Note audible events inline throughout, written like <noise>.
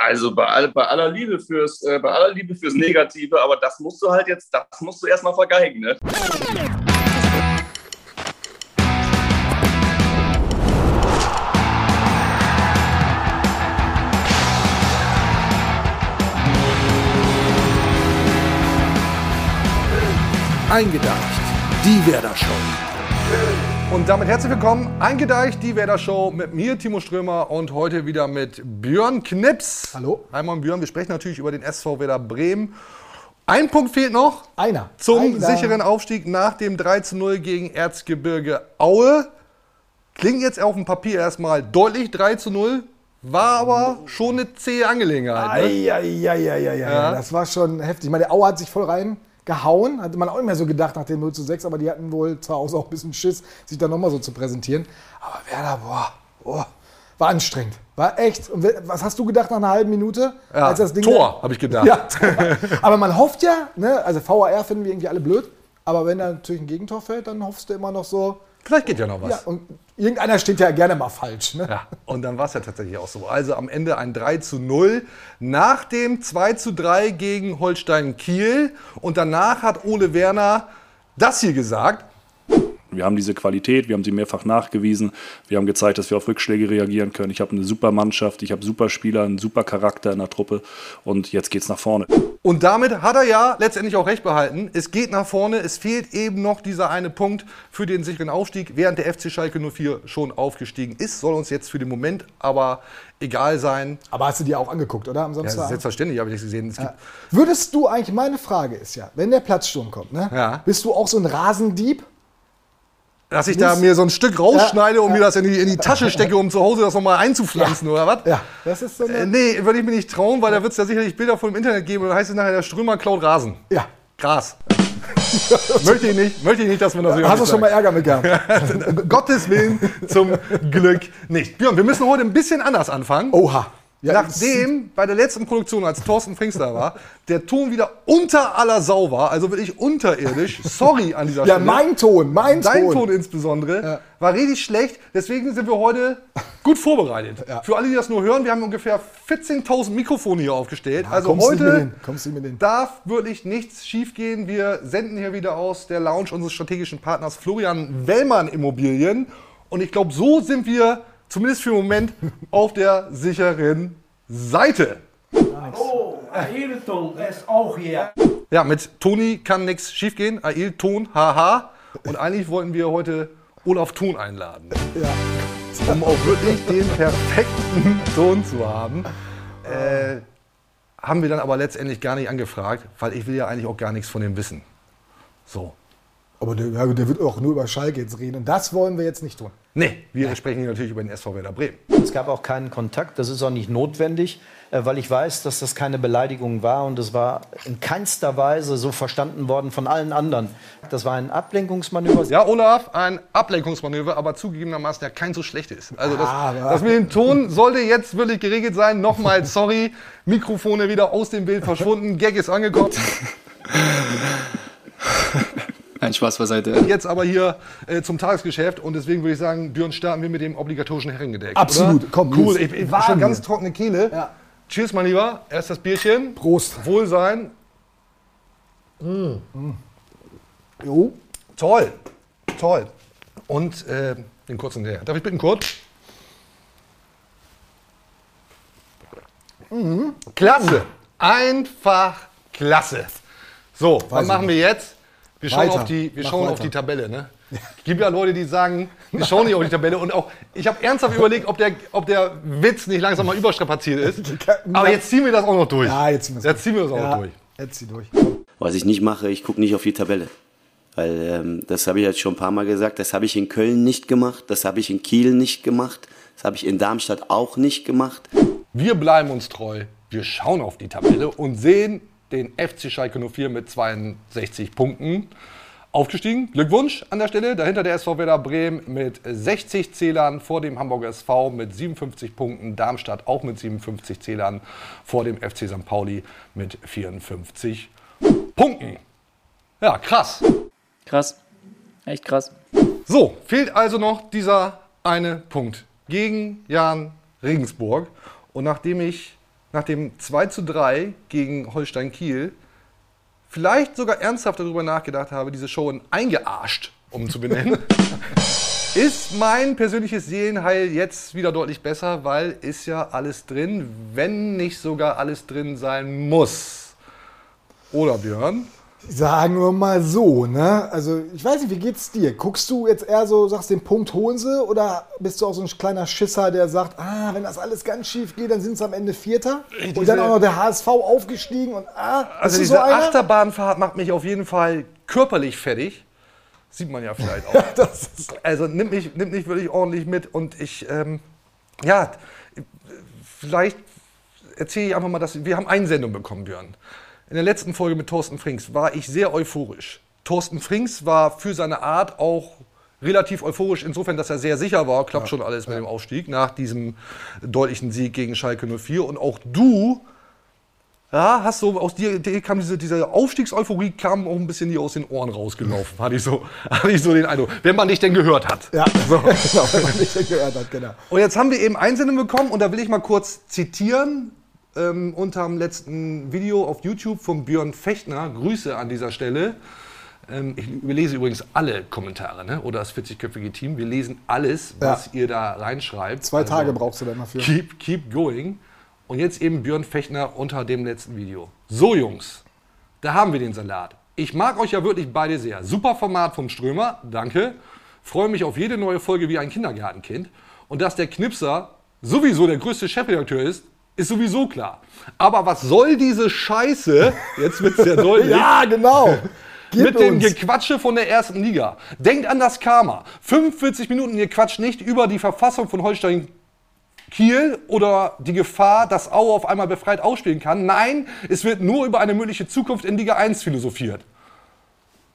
Also bei, all, bei, aller Liebe fürs, äh, bei aller Liebe fürs Negative, aber das musst du halt jetzt, das musst du erstmal vergeigen, ne? Eingedeicht, die Werder Show. Und damit herzlich willkommen, Eingedeicht, die Werder Show mit mir, Timo Strömer und heute wieder mit Björn Knips. Hallo. Einmal Björn, wir sprechen natürlich über den SV Werder Bremen. Ein Punkt fehlt noch. Einer. Zum Einer. sicheren Aufstieg nach dem 3 zu 0 gegen Erzgebirge Aue. Klingt jetzt auf dem Papier erstmal deutlich 3 zu 0, war aber schon eine zähe Angelegenheit. Ne? Eieieiei, Ja. das war schon heftig. Ich meine, der Aue hat sich voll reingehauen. Hatte man auch nicht mehr so gedacht nach dem 0 zu 6, aber die hatten wohl zu Hause auch ein bisschen Schiss, sich da nochmal so zu präsentieren. Aber Werder, boah, boah, war anstrengend. War echt. Und was hast du gedacht nach einer halben Minute? Ja, Tor, habe ich gedacht. Ja, aber man hofft ja, ne, also VAR finden wir irgendwie alle blöd, aber wenn da natürlich ein Gegentor fällt, dann hoffst du immer noch so, Vielleicht geht ja noch was. ja, und irgendeiner steht ja gerne mal falsch. Ne? Ja, und dann war es ja tatsächlich auch so. Also am Ende ein 3 zu 0 nach dem 2 zu 3 gegen Holstein Kiel. Und danach hat Ole Werner das hier gesagt. Wir haben diese Qualität, wir haben sie mehrfach nachgewiesen. Wir haben gezeigt, dass wir auf Rückschläge reagieren können. Ich habe eine super Mannschaft, ich habe super Spieler, einen super Charakter in der Truppe und jetzt geht's nach vorne. Und damit hat er ja letztendlich auch recht behalten. Es geht nach vorne. Es fehlt eben noch dieser eine Punkt für den sicheren Aufstieg, während der FC Schalke 04 schon aufgestiegen ist. Soll uns jetzt für den Moment aber egal sein. Aber hast du dir auch angeguckt, oder? Am Ja, Samstag? selbstverständlich habe ich das gesehen. Es gibt Würdest du eigentlich, meine Frage ist ja, wenn der Platzsturm kommt, ne? Ja. Bist du auch so ein Rasendieb? Dass ich da mir so ein Stück rausschneide und mir das in die, in die Tasche stecke, um zu Hause das nochmal einzupflanzen, oder was? Ja, das ist so eine, Äh, nee, würde ich mir nicht trauen, weil da wird es ja sicherlich Bilder von im Internet geben und dann heißt es nachher, der Strömer klaut Rasen. Ja. Gras. <laughs> möchte ich nicht, möchte ich nicht, dass man das Hast du schon mal Ärger mit gehabt? <laughs> Gottes Willen zum Glück nicht. Björn, wir müssen heute ein bisschen anders anfangen. Oha. Ja, Nachdem bei der letzten Produktion, als Thorsten Frings da war, der Ton wieder unter aller Sau war, also wirklich unterirdisch, sorry an dieser Ja, Stelle. mein Ton, mein Dein Ton. Ton insbesondere Ja. war richtig schlecht. Deswegen sind wir heute gut vorbereitet. Ja. Für alle, die das nur hören, wir haben ungefähr 14.000 Mikrofone hier aufgestellt. also kommst nicht mit heute darf wirklich nichts schiefgehen. Wir senden hier wieder aus der Lounge unseres strategischen Partners Florian Wellmann Immobilien. Und ich glaube, so sind wir zumindest für den Moment auf der sicheren Seite. Oh, Ailton ist auch hier. Ja, mit Toni kann nichts schiefgehen. Ail Ton, haha. Und eigentlich wollten wir heute Olaf Thon einladen. Ja. um auch wirklich den perfekten Ton zu haben. Äh, haben wir dann aber letztendlich gar nicht angefragt, weil ich will ja eigentlich auch gar nichts von dem wissen. So. Aber der, ja, der wird auch nur über Schalke jetzt reden. Und das wollen wir jetzt nicht tun. Nee, wir sprechen hier natürlich über den SV Werder Bremen. Es gab auch keinen Kontakt, das ist auch nicht notwendig, äh, weil ich weiß, dass das keine Beleidigung war und es war in keinster Weise so verstanden worden von allen anderen. Das war ein Ablenkungsmanöver. Ja, Olaf, ein Ablenkungsmanöver, aber zugegebenermaßen ja kein so schlechtes. Also das, Ah, ja. das mit dem Ton sollte jetzt wirklich geregelt sein. Nochmal, sorry, Mikrofone wieder aus dem Bild verschwunden, Gag ist angekommen. <laughs> Nein, Spaß beiseite. Jetzt aber hier äh, zum Tagesgeschäft und deswegen würde ich sagen, Björn, starten wir mit dem obligatorischen Herrengedeck. Absolut. Oder? Komm, cool. Ich, ich Wahnsinn. schon ganz trockene Kehle. Ja. Cheers, mein Lieber. Erst das Bierchen. Prost. Wohlsein. Jo. Toll. Toll. Und äh, den kurzen her. Darf ich bitten, Kurt? Klasse. Einfach klasse. So, was ich machen wir jetzt? Wir schauen, Weiter. auf die, wir Mach schauen auf die Tabelle. Ne? <laughs> Es gibt ja Leute, die sagen, wir schauen nicht auf die Tabelle. Und auch, ich habe ernsthaft überlegt, ob der, ob der Witz nicht langsam mal überstrapaziert ist. <laughs> Aber jetzt ziehen wir das auch noch durch. Ja, jetzt ziehen wir es Jetzt ziehen wir das auch ja, noch durch. Jetzt zieh durch. Was ich nicht mache, ich gucke nicht auf die Tabelle. Weil ähm, das habe ich jetzt schon ein paar Mal gesagt, das habe ich in Köln nicht gemacht, das habe ich in Kiel nicht gemacht, das habe ich in Darmstadt auch nicht gemacht. Wir bleiben uns treu. Wir schauen auf die Tabelle und sehen den FC Schalke 04 mit 62 Punkten. Aufgestiegen. Glückwunsch an der Stelle. Dahinter der SV Werder Bremen mit 60 Zählern, vor dem Hamburger SV mit 57 Punkten, Darmstadt auch mit 57 Zählern, vor dem FC St. Pauli mit 54 Punkten. Ja, krass. Krass. Echt krass. So, fehlt also noch dieser eine Punkt gegen Jan Regensburg. Und nachdem ich nach dem 2 zu 3 gegen Holstein Kiel vielleicht sogar ernsthaft darüber nachgedacht habe, diese Show in eingearscht umzubenennen, <laughs> ist mein persönliches Seelenheil jetzt wieder deutlich besser, weil ist ja alles drin, wenn nicht sogar alles drin sein muss. Oder Björn? Sagen wir mal so, ne? Also, ich weiß nicht, wie geht's dir? Guckst du jetzt eher so, sagst den Punkt holen sie oder bist du auch so ein kleiner Schisser, der sagt, ah, wenn das alles ganz schief geht, dann sind es am Ende Vierter? und dann auch noch der HSV aufgestiegen und ah, Also diese so? Achterbahnfahrt macht mich auf jeden Fall körperlich fertig. Sieht man ja vielleicht <laughs> auch. Also nimmt mich, nimmt mich wirklich ordentlich mit und ich, ähm, ja, vielleicht erzähle ich einfach mal, dass wir haben Einsendung bekommen, Björn. In der letzten Folge mit Thorsten Frings war ich sehr euphorisch. Thorsten Frings war für seine Art auch relativ euphorisch, insofern, dass er sehr sicher war, klappt schon alles mit dem Aufstieg nach diesem deutlichen Sieg gegen Schalke 04. Und auch du ja, hast so aus dir, dir kam diese, diese Aufstiegseuphorie kam auch ein bisschen hier aus den Ohren rausgelaufen, hatte ich so, <laughs> hatte ich so den Eindruck, wenn man dich denn gehört hat. ja, <laughs> genau, wenn man nicht gehört hat, genau. Und jetzt haben wir eben Einsendung bekommen und da will ich mal kurz zitieren ähm, unter dem letzten Video auf YouTube von Björn Fechtner. Grüße an dieser Stelle. Ähm, ich überlese übrigens alle Kommentare, ne? oder das 40-köpfige Team. Wir lesen alles, was ihr da reinschreibt. Zwei Also, Tage brauchst du dann dafür. Keep, keep going. Und jetzt eben Björn Fechner unter dem letzten Video. So, Jungs, da haben wir den Salat. Ich mag euch ja wirklich beide sehr. Super Format vom Strömer, danke. Freue mich auf jede neue Folge wie ein Kindergartenkind. Und dass der Knipser sowieso der größte Chefredakteur ist, ist sowieso klar. Aber was soll diese Scheiße, <laughs> jetzt wird es sehr deutlich, Ja, genau. Gib mit dem uns. Gequatsche von der ersten Liga. Denkt an das Karma. 45 Minuten, ihr quatscht nicht über die Verfassung von Holstein Kiel oder die Gefahr, dass Aue auf einmal befreit ausspielen kann. Nein, es wird nur über eine mögliche Zukunft in Liga 1 philosophiert.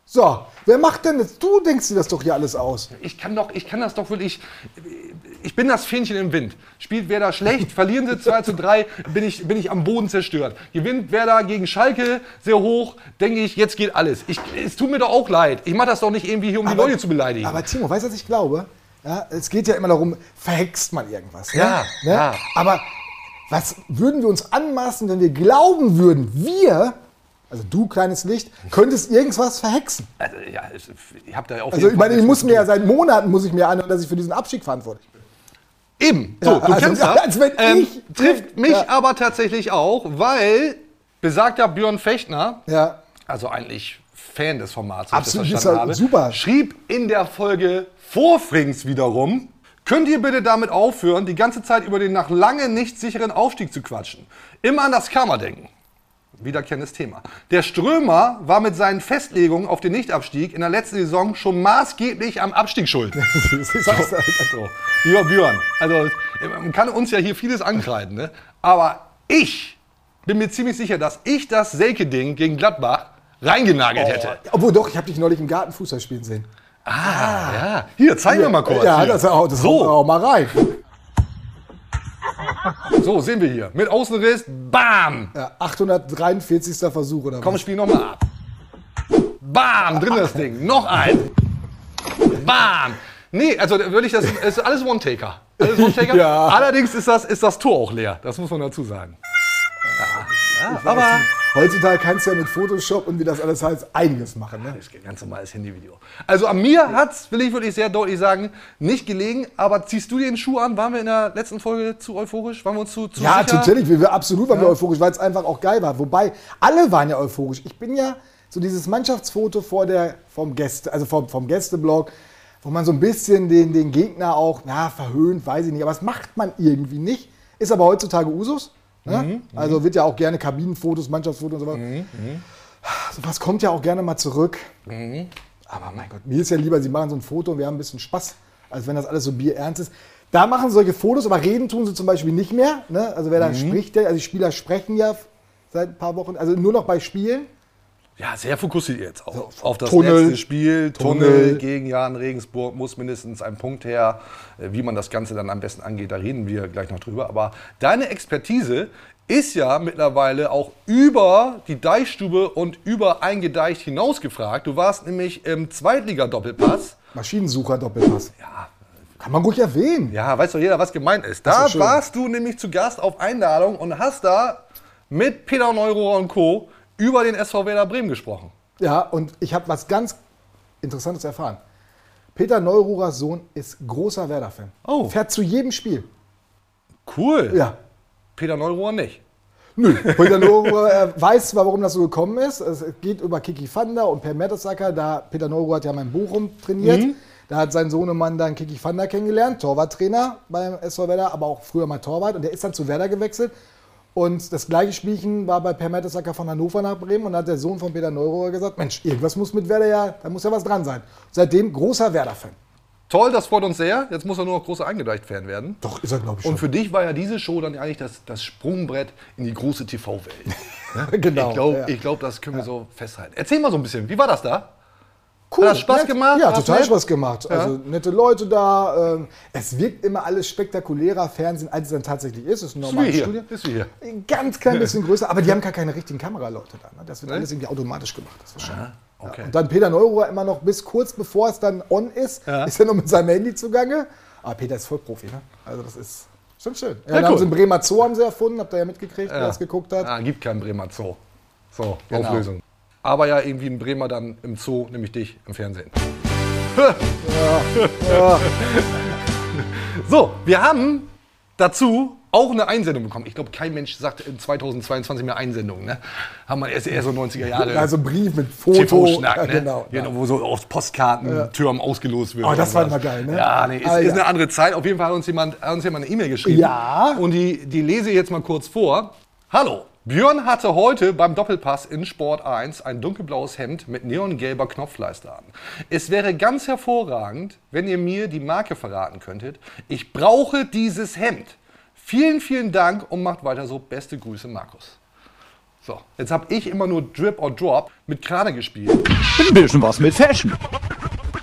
So, wer macht denn das? Du denkst dir das doch hier alles aus. Ich kann, doch, ich kann das doch wirklich. Ich bin das Fähnchen im Wind. Spielt Werder schlecht, <laughs> verlieren sie 2 zu 3, bin ich, bin ich am Boden zerstört. Gewinnt Werder gegen Schalke sehr hoch, denke ich, jetzt geht alles. Ich, es tut mir doch auch leid. Ich mache das doch nicht irgendwie hier, um die Leute zu beleidigen. Aber Timo, weißt du, was ich glaube? Ja, es geht ja immer darum, verhext man irgendwas. Ne? Ja, ne? ja. Aber was würden wir uns anmaßen, wenn wir glauben würden, wir, also du, kleines Licht, könntest irgendwas verhexen? also, ja, ich habe da ja auf Also ich meine, ich muss mir ja seit Monaten muss ich mir anhören, dass ich für diesen Abstieg verantwortlich bin. Eben, so, Ja, du also, kennst das. ich- trifft mich Ja. aber tatsächlich auch, weil besagter Björn Fechtner, Ja. also eigentlich Fan des Formats, Absolut, ich das verstanden habe, super. schrieb in der Folge vor Frings wiederum, könnt ihr bitte damit aufhören, die ganze Zeit über den nach lange nicht sicheren Aufstieg zu quatschen. Immer an das Karma denken. Wiederkehrendes Thema. Der Strömer war mit seinen Festlegungen auf den Nichtabstieg in der letzten Saison schon maßgeblich am Abstieg schuld. <laughs> Sagst lieber Björn, also man kann uns ja hier vieles ankreiden, ne? aber ich bin mir ziemlich sicher, dass ich das Selke-Ding gegen Gladbach reingenagelt hätte. Obwohl doch, ich habe dich neulich im Garten Fußball spielen sehen. Ah, ja. Hier, zeigen wir mal kurz. Ja, hier. das, auch, das so, haut auch mal rein. So, sehen wir hier. Mit Außenriss, bam! Ja, 843. Versuch oder Komm, was? spiel nochmal ab. Bam, drin das Ding. Noch ein. Bam. Nee, also wirklich, das ist, ist alles One-Taker. Alles One-Taker. <laughs> Ja. Allerdings ist das, ist das Tor auch leer. Das muss man dazu sagen. Ja, ja, aber Heutzutage kannst du ja mit Photoshop und wie das alles heißt, einiges machen. Ne? das ein ganz normales Handyvideo. Also an mir hat's, will ich wirklich sehr deutlich sagen, nicht gelegen. Aber ziehst du den Schuh an? Waren wir in der letzten Folge zu euphorisch? Waren wir uns zu, zu Ja, sicher? natürlich. Wir, absolut waren wir euphorisch, weil es einfach auch geil war. Wobei, alle waren ja euphorisch. Ich bin ja so dieses Mannschaftsfoto vor der, vom Gäste, also vom, vom Gästeblog, wo man so ein bisschen den, den Gegner auch, na, verhöhnt, weiß ich nicht, aber das macht man irgendwie nicht. Ist aber heutzutage Usus. Ne? also wird ja auch gerne Kabinenfotos, Mannschaftsfotos und sowas. Sowas kommt ja auch gerne mal zurück. Aber mein Gott, mir ist ja lieber, sie machen so ein Foto und wir haben ein bisschen Spaß, als wenn das alles so bierernst ist. Da machen sie solche Fotos, aber reden tun sie zum Beispiel nicht mehr. Ne? Also wer da spricht, der, also die Spieler sprechen ja seit ein paar Wochen, also nur noch bei Spielen. Ja, sehr fokussiert jetzt auch. auf das Tunnel. letzte Spiel. Tunnel, Tunnel. gegen Jan Regensburg muss mindestens ein Punkt her. Äh, Wie man das Ganze dann am besten angeht, da reden wir gleich noch drüber. Aber deine Expertise ist ja mittlerweile auch über die Deichstube und über eingedeicht hinaus gefragt. Du warst nämlich im Zweitliga-Doppelpass. Maschinensucher Doppelpass. Ja, Kann man ruhig erwähnen. Ja, weiß doch jeder, was gemeint ist. Da schön. warst du nämlich zu Gast auf Einladung und hast da mit Peter Neurohrer und Co. über den SV Werder Bremen gesprochen. Ja, und ich habe was ganz Interessantes erfahren. Peter Neuruhers Sohn ist großer Werder-Fan. Oh. Fährt zu jedem Spiel. Cool. Ja. Peter Neurohrer nicht. Nö. Peter Neuruhr äh, weiß zwar, warum das so gekommen ist. Es geht über Kiki Fanda und Per Mertesacker. Da Peter Neuruhr hat ja mal in Bochum trainiert. Mhm. Da hat sein Sohnemann dann Kiki Fanda kennengelernt, Torwarttrainer beim SV Werder, aber auch früher mal Torwart. Und der ist dann zu Werder gewechselt. Und das gleiche Spielchen war bei Per Mertesacker von Hannover nach Bremen. Und da hat der Sohn von Peter Neuruhr gesagt, Mensch, irgendwas muss mit Werder ja, da muss ja was dran sein. Seitdem großer Werder-Fan. Toll, das freut uns sehr. Jetzt muss er nur noch großer Eingedeicht-Fan werden. Doch, ist er, glaube ich, schon. Und für dich war ja diese Show dann eigentlich das, das Sprungbrett in die große TV-Welt. <laughs> genau. Ich glaube, ja. glaub, das können wir so festhalten. Erzähl mal so ein bisschen, wie war das da? Cool, Hat das Spaß nett. gemacht? Ja, total nett? Spaß gemacht. Also nette Leute da. Ähm, es wirkt immer alles spektakulärer Fernsehen, als es dann tatsächlich ist. Es ist ein normales. Studio. Ist wie hier. Ein ganz klein bisschen größer, aber die haben gar keine richtigen Kameraleute da. Ne? Das wird alles irgendwie automatisch gemacht. Das ist schön. Okay. Ja. Und dann Peter Neuruhr immer noch bis kurz bevor es dann on ist, Ja. ist er noch mit seinem Handy zugange. Aber Peter ist voll Profi, ne? Also das ist schon schön. Ja, Ja, dann haben cool. sie einen Bremer Zoo haben sie erfunden, habt ihr ja mitgekriegt, wer das geguckt hat. Ah, gibt keinen Bremer Zoo. So, Genau. Auflösung. Aber ja, irgendwie ein Bremer dann im Zoo, nämlich dich im Fernsehen. <laughs> So, wir haben dazu auch eine Einsendung bekommen. Ich glaube, kein Mensch sagt in 2022 mehr Einsendungen. Ne? Haben wir erst eher so 90er Jahre. Also Brief mit Foto. TV-Schnack, Ja, ne? genau. Wo so aus Postkarten Türmen ausgelost wird. Oh, das war immer geil, ne? Ja, nee, ist, Ah, ist ja. eine andere Zeit. Auf jeden Fall hat uns jemand, hat uns jemand eine E-Mail geschrieben. Ja. Und die, die lese ich jetzt mal kurz vor. Hallo. Björn hatte heute beim Doppelpass in Sport 1 ein dunkelblaues Hemd mit neongelber Knopfleiste an. Es wäre ganz hervorragend, wenn ihr mir die Marke verraten könntet. Ich brauche dieses Hemd. Vielen, vielen Dank und macht weiter so. Beste Grüße, Markus. So, jetzt habe ich immer nur Drip or Drop mit Krane gespielt. Ein bisschen was mit Fashion.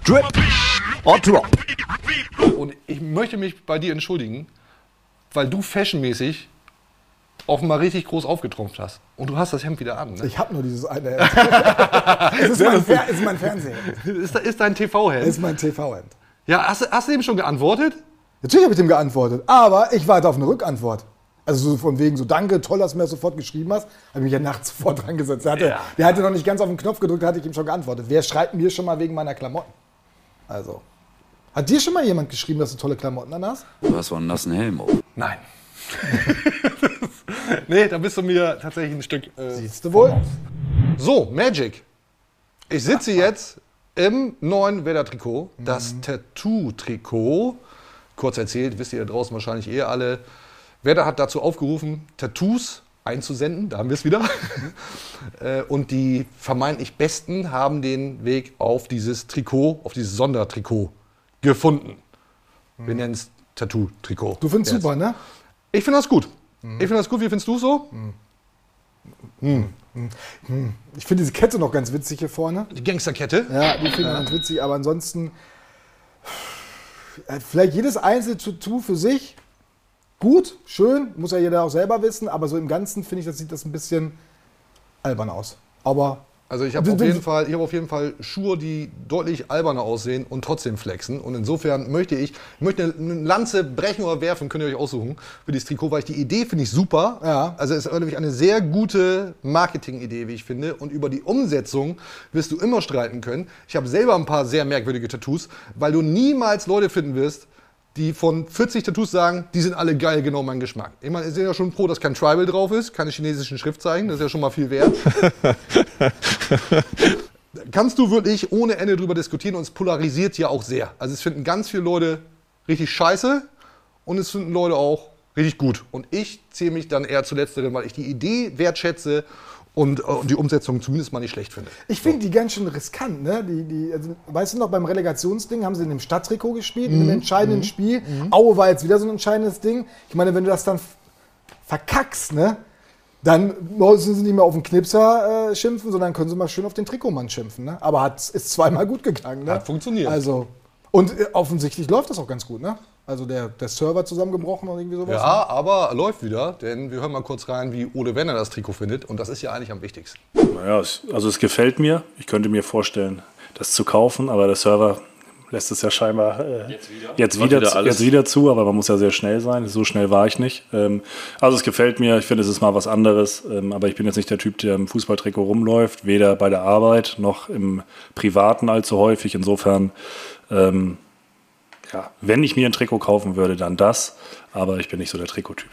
Drip or Drop. Und ich möchte mich bei dir entschuldigen, weil du fashionmäßig offenbar richtig groß aufgetrumpft hast. Und du hast das Hemd wieder an. Ne? Ich habe nur dieses eine. <laughs> es ist mein, Fer ist mein Fernseher. Ist, ist dein Es TV-Hemd? ist mein TV-Hemd. Ja, hast, du- hast du eben schon geantwortet? Natürlich habe ich dem geantwortet, aber ich warte auf eine Rückantwort. Also so von wegen so, danke, toll, dass du mir das sofort geschrieben hast. Habe mich ja nachts <laughs> sofort dran gesetzt. Der hatte, Ja. der hatte noch nicht ganz auf den Knopf gedrückt, da hatte ich ihm schon geantwortet. Wer schreibt mir schon mal wegen meiner Klamotten? Also. Hat dir schon mal jemand geschrieben, dass du tolle Klamotten an hast? Du hast so einen nassen Helm auf. Nein. <laughs> nee, da bist du mir tatsächlich ein Stück. Äh, Siehst du wohl? So, Magic. Ich sitze jetzt im neuen Werder-Trikot, das Tattoo-Trikot. Kurz erzählt, wisst ihr da draußen wahrscheinlich eh alle. Werder hat dazu aufgerufen, Tattoos einzusenden, da haben wir es wieder. <laughs> Äh, Und die vermeintlich Besten haben den Weg auf dieses Trikot, auf dieses Sondertrikot gefunden. Wir nennen es Tattoo-Trikot. Du findest Jetzt. super, ne? Ich finde das gut. Ich finde das gut. Wie findest du so? Ich finde diese Kette noch ganz witzig hier vorne. Die Gangsterkette. Ja, die finde ich ganz witzig, aber ansonsten äh, vielleicht jedes einzelne Tattoo für sich gut, schön, muss ja jeder auch selber wissen, aber so im Ganzen finde ich, das sieht das ein bisschen albern aus. Aber Also ich habe auf, jeden Fall- ich hab auf jeden Fall Schuhe, die deutlich alberner aussehen und trotzdem flexen. Und insofern möchte ich, ich möchte eine- eine Lanze brechen oder werfen, könnt ihr euch aussuchen, für dieses Trikot, weil ich die Idee finde ich super. Ja. Also es ist nämlich eine sehr gute Marketing-Idee, wie ich finde. Und über die Umsetzung wirst du immer streiten können. Ich habe selber ein paar sehr merkwürdige Tattoos, weil du niemals Leute finden wirst, die von 40 Tattoos sagen, die sind alle geil, genau mein Geschmack. Ich meine, ihr seid ja schon froh, dass kein Tribal drauf ist, keine chinesischen Schriftzeichen, das ist ja schon mal viel wert. <laughs> Kannst du wirklich ohne Ende drüber diskutieren und es polarisiert ja auch sehr. Also es finden ganz viele Leute richtig scheiße und es finden Leute auch richtig gut. Und ich zähle mich dann eher zu letzteren, weil ich die Idee wertschätze und, äh, und die Umsetzung zumindest mal nicht schlecht finde. ich finde die ganz schön riskant. Ne? Die, die, also, weißt du noch, beim Relegationsding haben sie in dem Stadttrikot gespielt, in einem entscheidenden Spiel. Aue war jetzt wieder so ein entscheidendes Ding. Ich meine, wenn du das dann verkackst, ne? dann müssen sie nicht mehr auf den Knipser äh, schimpfen, sondern können sie mal schön auf den Trikotmann schimpfen. Ne? Aber hat, ist zweimal gut gegangen. Ne? Hat funktioniert. Also, und äh, offensichtlich läuft das auch ganz gut. Ne? Also der, der Server zusammengebrochen oder irgendwie sowas. Ja, aber läuft wieder, denn wir hören mal kurz rein, wie Ole Werner das Trikot findet. Und das ist ja eigentlich am wichtigsten. Naja, also es gefällt mir. Ich könnte mir vorstellen, das zu kaufen, aber der Server lässt es ja scheinbar äh, jetzt wieder, jetzt wieder, wieder jetzt wieder zu, aber man muss ja sehr schnell sein. So schnell war ich nicht. Ähm, also es gefällt mir, ich finde, es ist mal was anderes, ähm, aber ich bin jetzt nicht der Typ, der im Fußballtrikot rumläuft, weder bei der Arbeit noch im Privaten allzu häufig. Insofern, ähm, ja, wenn ich mir ein Trikot kaufen würde, dann das, aber ich bin nicht so der Trikottyp.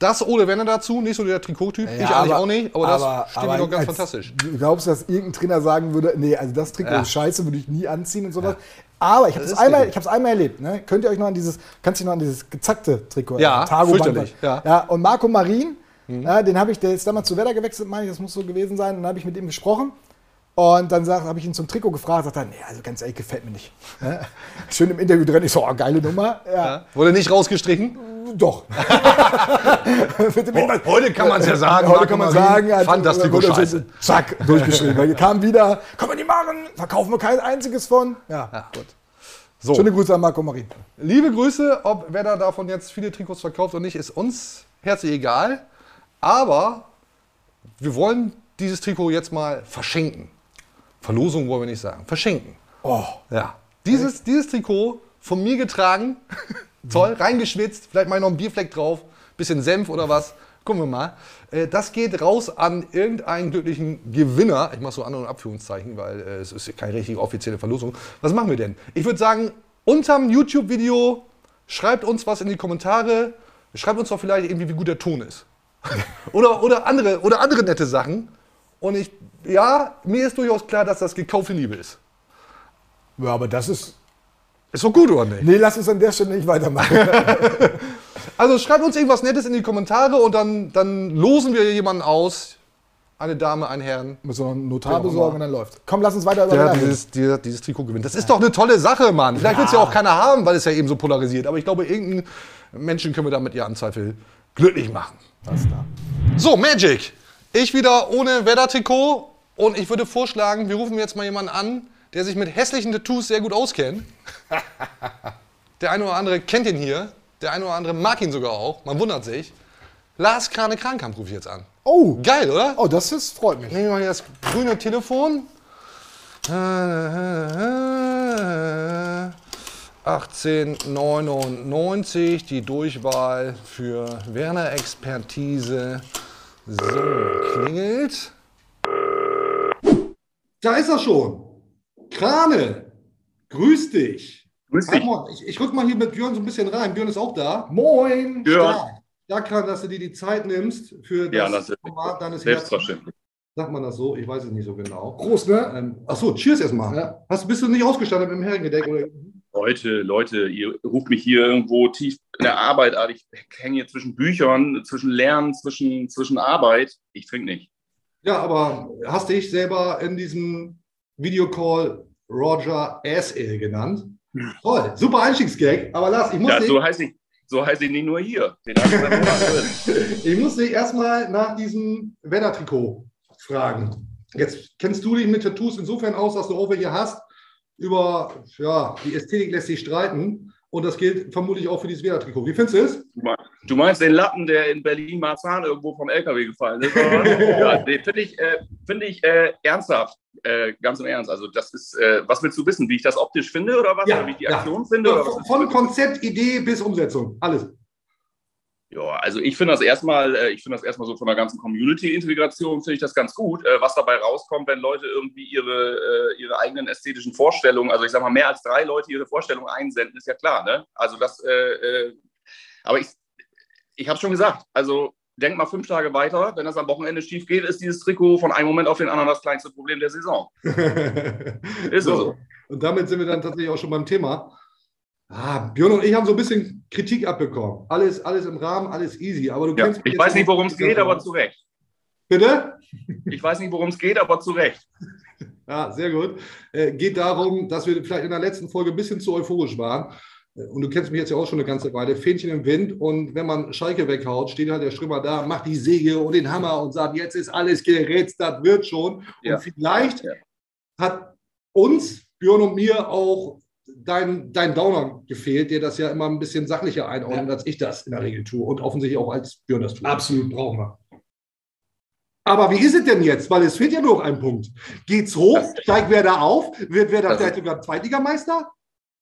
Das Ole Werner dazu, nicht so der Trikottyp. Ja, ich eigentlich aber- auch nicht, aber das aber- aber doch ganz fantastisch. Du glaubst, dass irgendein Trainer sagen würde, nee, also das Trikot Ja. ist scheiße, würde ich nie anziehen und sowas. Aber ich habe es einmal, ich einmal erlebt. Ne? Könnt ihr euch noch an dieses, kannst du dich noch an dieses gezackte Trikot, Ja, äh, Band- ja. ja. Und Marco Marin, ja, den habe ich, der ist damals zu Werder gewechselt, meine ich, das muss so gewesen sein. Und dann habe ich mit ihm gesprochen. Und dann habe ich ihn zum Trikot gefragt, sagt er, nee, also ganz ehrlich, gefällt mir nicht. Ja? Schön im Interview drin, ich so, oh, geile Nummer. Ja, Wurde nicht rausgestrichen? doch. <laughs> Heute kann man es ja sagen. Heute kann man sagen, fand das Trikot wurde so scheiße. Zack, durchgeschrieben. Weil kam wieder, kann man die machen, verkaufen wir kein einziges von. Ja, gut. So. Schöne Grüße an Marco Marin. Liebe Grüße, ob wer da davon jetzt viele Trikots verkauft oder nicht, ist uns herzlich egal. Aber wir wollen dieses Trikot jetzt mal verschenken. Verlosung wollen wir nicht sagen. Verschenken. Oh, Ja. Dieses, dieses Trikot von mir getragen, <laughs> toll, reingeschwitzt, vielleicht mal noch ein Bierfleck drauf, bisschen Senf oder was. Gucken wir mal. Äh, Das geht raus an irgendeinen glücklichen Gewinner. Ich mache so An- und Abführungszeichen, weil äh, es ist keine richtige offizielle Verlosung. Was machen wir denn? Ich würde sagen, unterm YouTube-Video schreibt uns was in die Kommentare. Schreibt uns doch vielleicht irgendwie, wie gut der Ton ist. <laughs> oder, oder, andere, oder andere nette Sachen. Und ich, ja, mir ist durchaus klar, dass das gekaufte Liebe ist. ja, aber das ist. Ist doch gut, oder nicht? Nee, lass uns an der Stelle nicht weitermachen. <laughs> Also schreibt uns irgendwas Nettes in die Kommentare und dann, dann losen wir jemanden aus. Eine Dame, einen Herrn. Müssen wir noch einen Notar besorgen und dann läuft. Komm, lass uns weiter über Der dieses, dieser, dieses Trikot gewinnt. Das ist doch eine tolle Sache, Mann. Vielleicht will es ja auch keiner haben, weil es ja eben so polarisiert. Aber ich glaube, irgendeinen Menschen können wir damit ja im Zweifel glücklich machen. Alles klar. So, Magic. Ich wieder ohne Werder-Trikot. Und ich würde vorschlagen, wir rufen jetzt mal jemanden an, der sich mit hässlichen Tattoos sehr gut auskennt. <laughs> Der eine oder andere kennt ihn hier. Der eine oder andere mag ihn sogar auch. Man wundert sich. Lars Krane Krankamp rufe ich jetzt an. Oh, Geil, oder? oh, das ist, freut mich. Nehmen wir mal hier das grüne Telefon. 1899, die Durchwahl für Werner Expertise. So, klingelt. Da ist er schon. Krane, grüß dich. Grüß dich. Ich, ich rück mal hier mit Björn so ein bisschen rein. Björn ist auch da. Moin. Björn. Stark. Ja, Krane, dass du dir die Zeit nimmst für Ja, das. Format deines Herzens. Selbstverständlich. Sagt man das so? Ich weiß es nicht so genau. Prost, ne? Ähm, achso, cheers erstmal. Ja. Hast, bist du nicht ausgestattet mit dem Herrengedeck? Oder? Leute, Leute, ihr ruft mich hier irgendwo tief in der Arbeit an. Ich hänge hier zwischen Büchern, zwischen Lernen, zwischen, zwischen Arbeit. Ich trinke nicht. Ja, aber hast dich selber in diesem Videocall Roger S.L. genannt? Toll, super Einstiegsgag. Aber Lars, ich muss Ja, so heiße ich, so heiße ich nicht nur hier. <laughs> Ich muss dich erstmal nach diesem Werder-Trikot fragen. Jetzt kennst du dich mit Tattoos insofern aus, dass du auch welche hast. Über ja, die Ästhetik lässt sich streiten. Und das gilt vermutlich auch für dieses Werder-Trikot. Wie findest du es? Du mein- Du meinst den Lappen, der in Berlin-Marzahn irgendwo vom LKW gefallen ist? <laughs> ja, nee, finde ich, äh, find ich äh, ernsthaft. Äh, ganz im Ernst. Also, das ist, äh, was willst du wissen? Wie ich das optisch finde oder was? Ja, oder wie ich die ja. Aktion finde? Oder Von, von Konzept, Idee bis Umsetzung. Alles. Ja, also ich finde das erstmal, äh, ich finde das erstmal so von der ganzen Community-Integration finde ich das ganz gut, äh, was dabei rauskommt, wenn Leute irgendwie ihre, äh, ihre eigenen ästhetischen Vorstellungen, also ich sag mal, mehr als drei Leute ihre Vorstellungen einsenden, ist ja klar, ne? Also das, äh, äh, aber ich, ich habe schon gesagt, also denk mal fünf Tage weiter, wenn das am Wochenende schief geht, ist dieses Trikot von einem Moment auf den anderen das kleinste Problem der Saison. <laughs> Ist so. so. Und damit sind wir dann tatsächlich auch schon beim Thema. Ah, Björn und ich haben so ein bisschen Kritik abbekommen. Alles, alles im Rahmen, alles easy. Aber du Ja, kennst ich weiß nicht, worum es geht, aber zu Recht. Bitte? Ich weiß nicht, worum es geht, aber zu Recht. Ja, <laughs> sehr gut. Äh, geht darum, dass wir vielleicht in der letzten Folge ein bisschen zu euphorisch waren. Äh, Und du kennst mich jetzt ja auch schon eine ganze Weile. Fähnchen im Wind. Und wenn man Schalke weghaut, steht halt der Strömer da, macht die Säge und den Hammer und sagt, jetzt ist alles gerätzt, das wird schon. Ja. Und vielleicht Ja. hat uns, Björn und mir, auch dein, dein Downer gefehlt, der das ja immer ein bisschen sachlicher einordnet, als ich das in der Regel tue. Und offensichtlich auch als Björn das tut. Absolut brauchen wir. Aber wie ist es denn jetzt? Weil es fehlt ja nur noch ein Punkt. Geht's hoch? Steigt wer da auf? Wird wer da Also- vielleicht sogar Zweitligameister?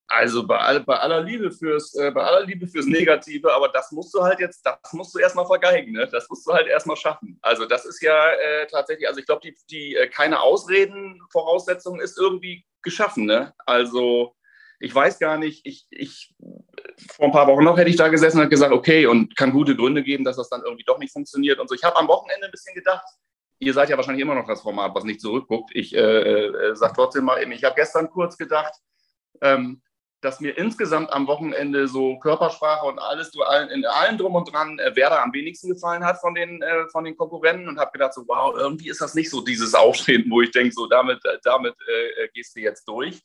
Also bei, all, bei, aller Liebe fürs, äh, bei aller Liebe fürs Negative, aber das musst du halt jetzt, das musst du erstmal vergeigen, ne? Das musst du halt erstmal schaffen. Also das ist ja äh, tatsächlich, also ich glaube, die, die äh, keine Ausreden Voraussetzung ist irgendwie geschaffen, ne? Also ich weiß gar nicht, ich, ich vor ein paar Wochen noch hätte ich da gesessen und gesagt, okay, und kann gute Gründe geben, dass das dann irgendwie doch nicht funktioniert und so. Ich habe am Wochenende ein bisschen gedacht, ihr seid ja wahrscheinlich immer noch das Format, was nicht zurückguckt. Ich äh, äh, sage trotzdem mal eben, ich habe gestern kurz gedacht, ähm, dass mir insgesamt am Wochenende so Körpersprache und alles, du in allem drum und dran, äh, Werder am wenigsten gefallen hat von den, äh, von den Konkurrenten und habe gedacht, so, wow, irgendwie ist das nicht so dieses Auftreten, wo ich denke, so, damit, äh, damit äh, gehst du jetzt durch.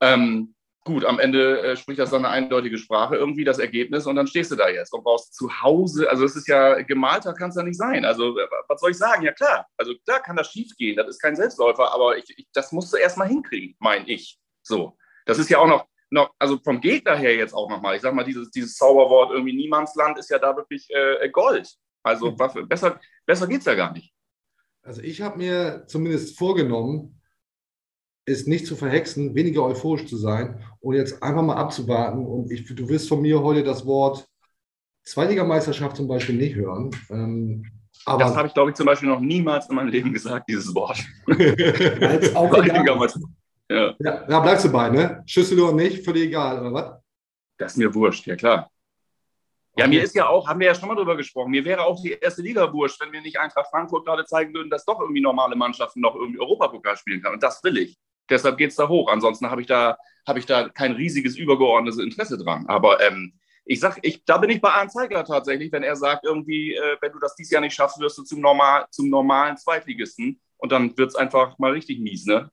Ähm, gut, am Ende äh, spricht das dann eine eindeutige Sprache, irgendwie das Ergebnis und dann stehst du da jetzt und brauchst zu Hause, also es ist ja, gemalter kann es ja nicht sein. Also was soll ich sagen? Ja klar, also klar kann das schief gehen, das ist kein Selbstläufer, aber ich, ich, das musst du erstmal hinkriegen, mein ich. So, das ist ja auch noch, noch also vom Gegner her jetzt auch nochmal, ich sag mal, dieses, dieses Zauberwort irgendwie Niemandsland ist ja da wirklich äh, Gold. Also mhm. besser, besser geht es ja gar nicht. Also ich habe mir zumindest vorgenommen, ist nicht zu verhexen, weniger euphorisch zu sein und jetzt einfach mal abzuwarten. Und ich, du wirst von mir heute das Wort Zweitligameisterschaft zum Beispiel nicht hören. Ähm, aber das habe ich, glaube ich, zum Beispiel noch niemals in meinem Leben gesagt, dieses Wort. <laughs> Auch ja. ja. da bleibst du bei, ne? Schüssel oder nicht, völlig egal, oder was? Das ist mir wurscht, ja klar. Ja, mir ist ja auch, haben wir ja schon mal drüber gesprochen, mir wäre auch die erste Liga wurscht, wenn wir nicht Eintracht Frankfurt gerade zeigen würden, dass doch irgendwie normale Mannschaften noch irgendwie Europapokal spielen kann. Und das will ich. Deshalb geht es da hoch. Ansonsten habe ich, da, hab ich da kein riesiges übergeordnetes Interesse dran. Aber ähm, ich sag, ich, da bin ich bei Arne Zeigler tatsächlich, wenn er sagt, irgendwie, äh, wenn du das dieses Jahr nicht schaffst, wirst du zum, normal, zum normalen Zweitligisten. Und dann wird es einfach mal richtig mies, ne?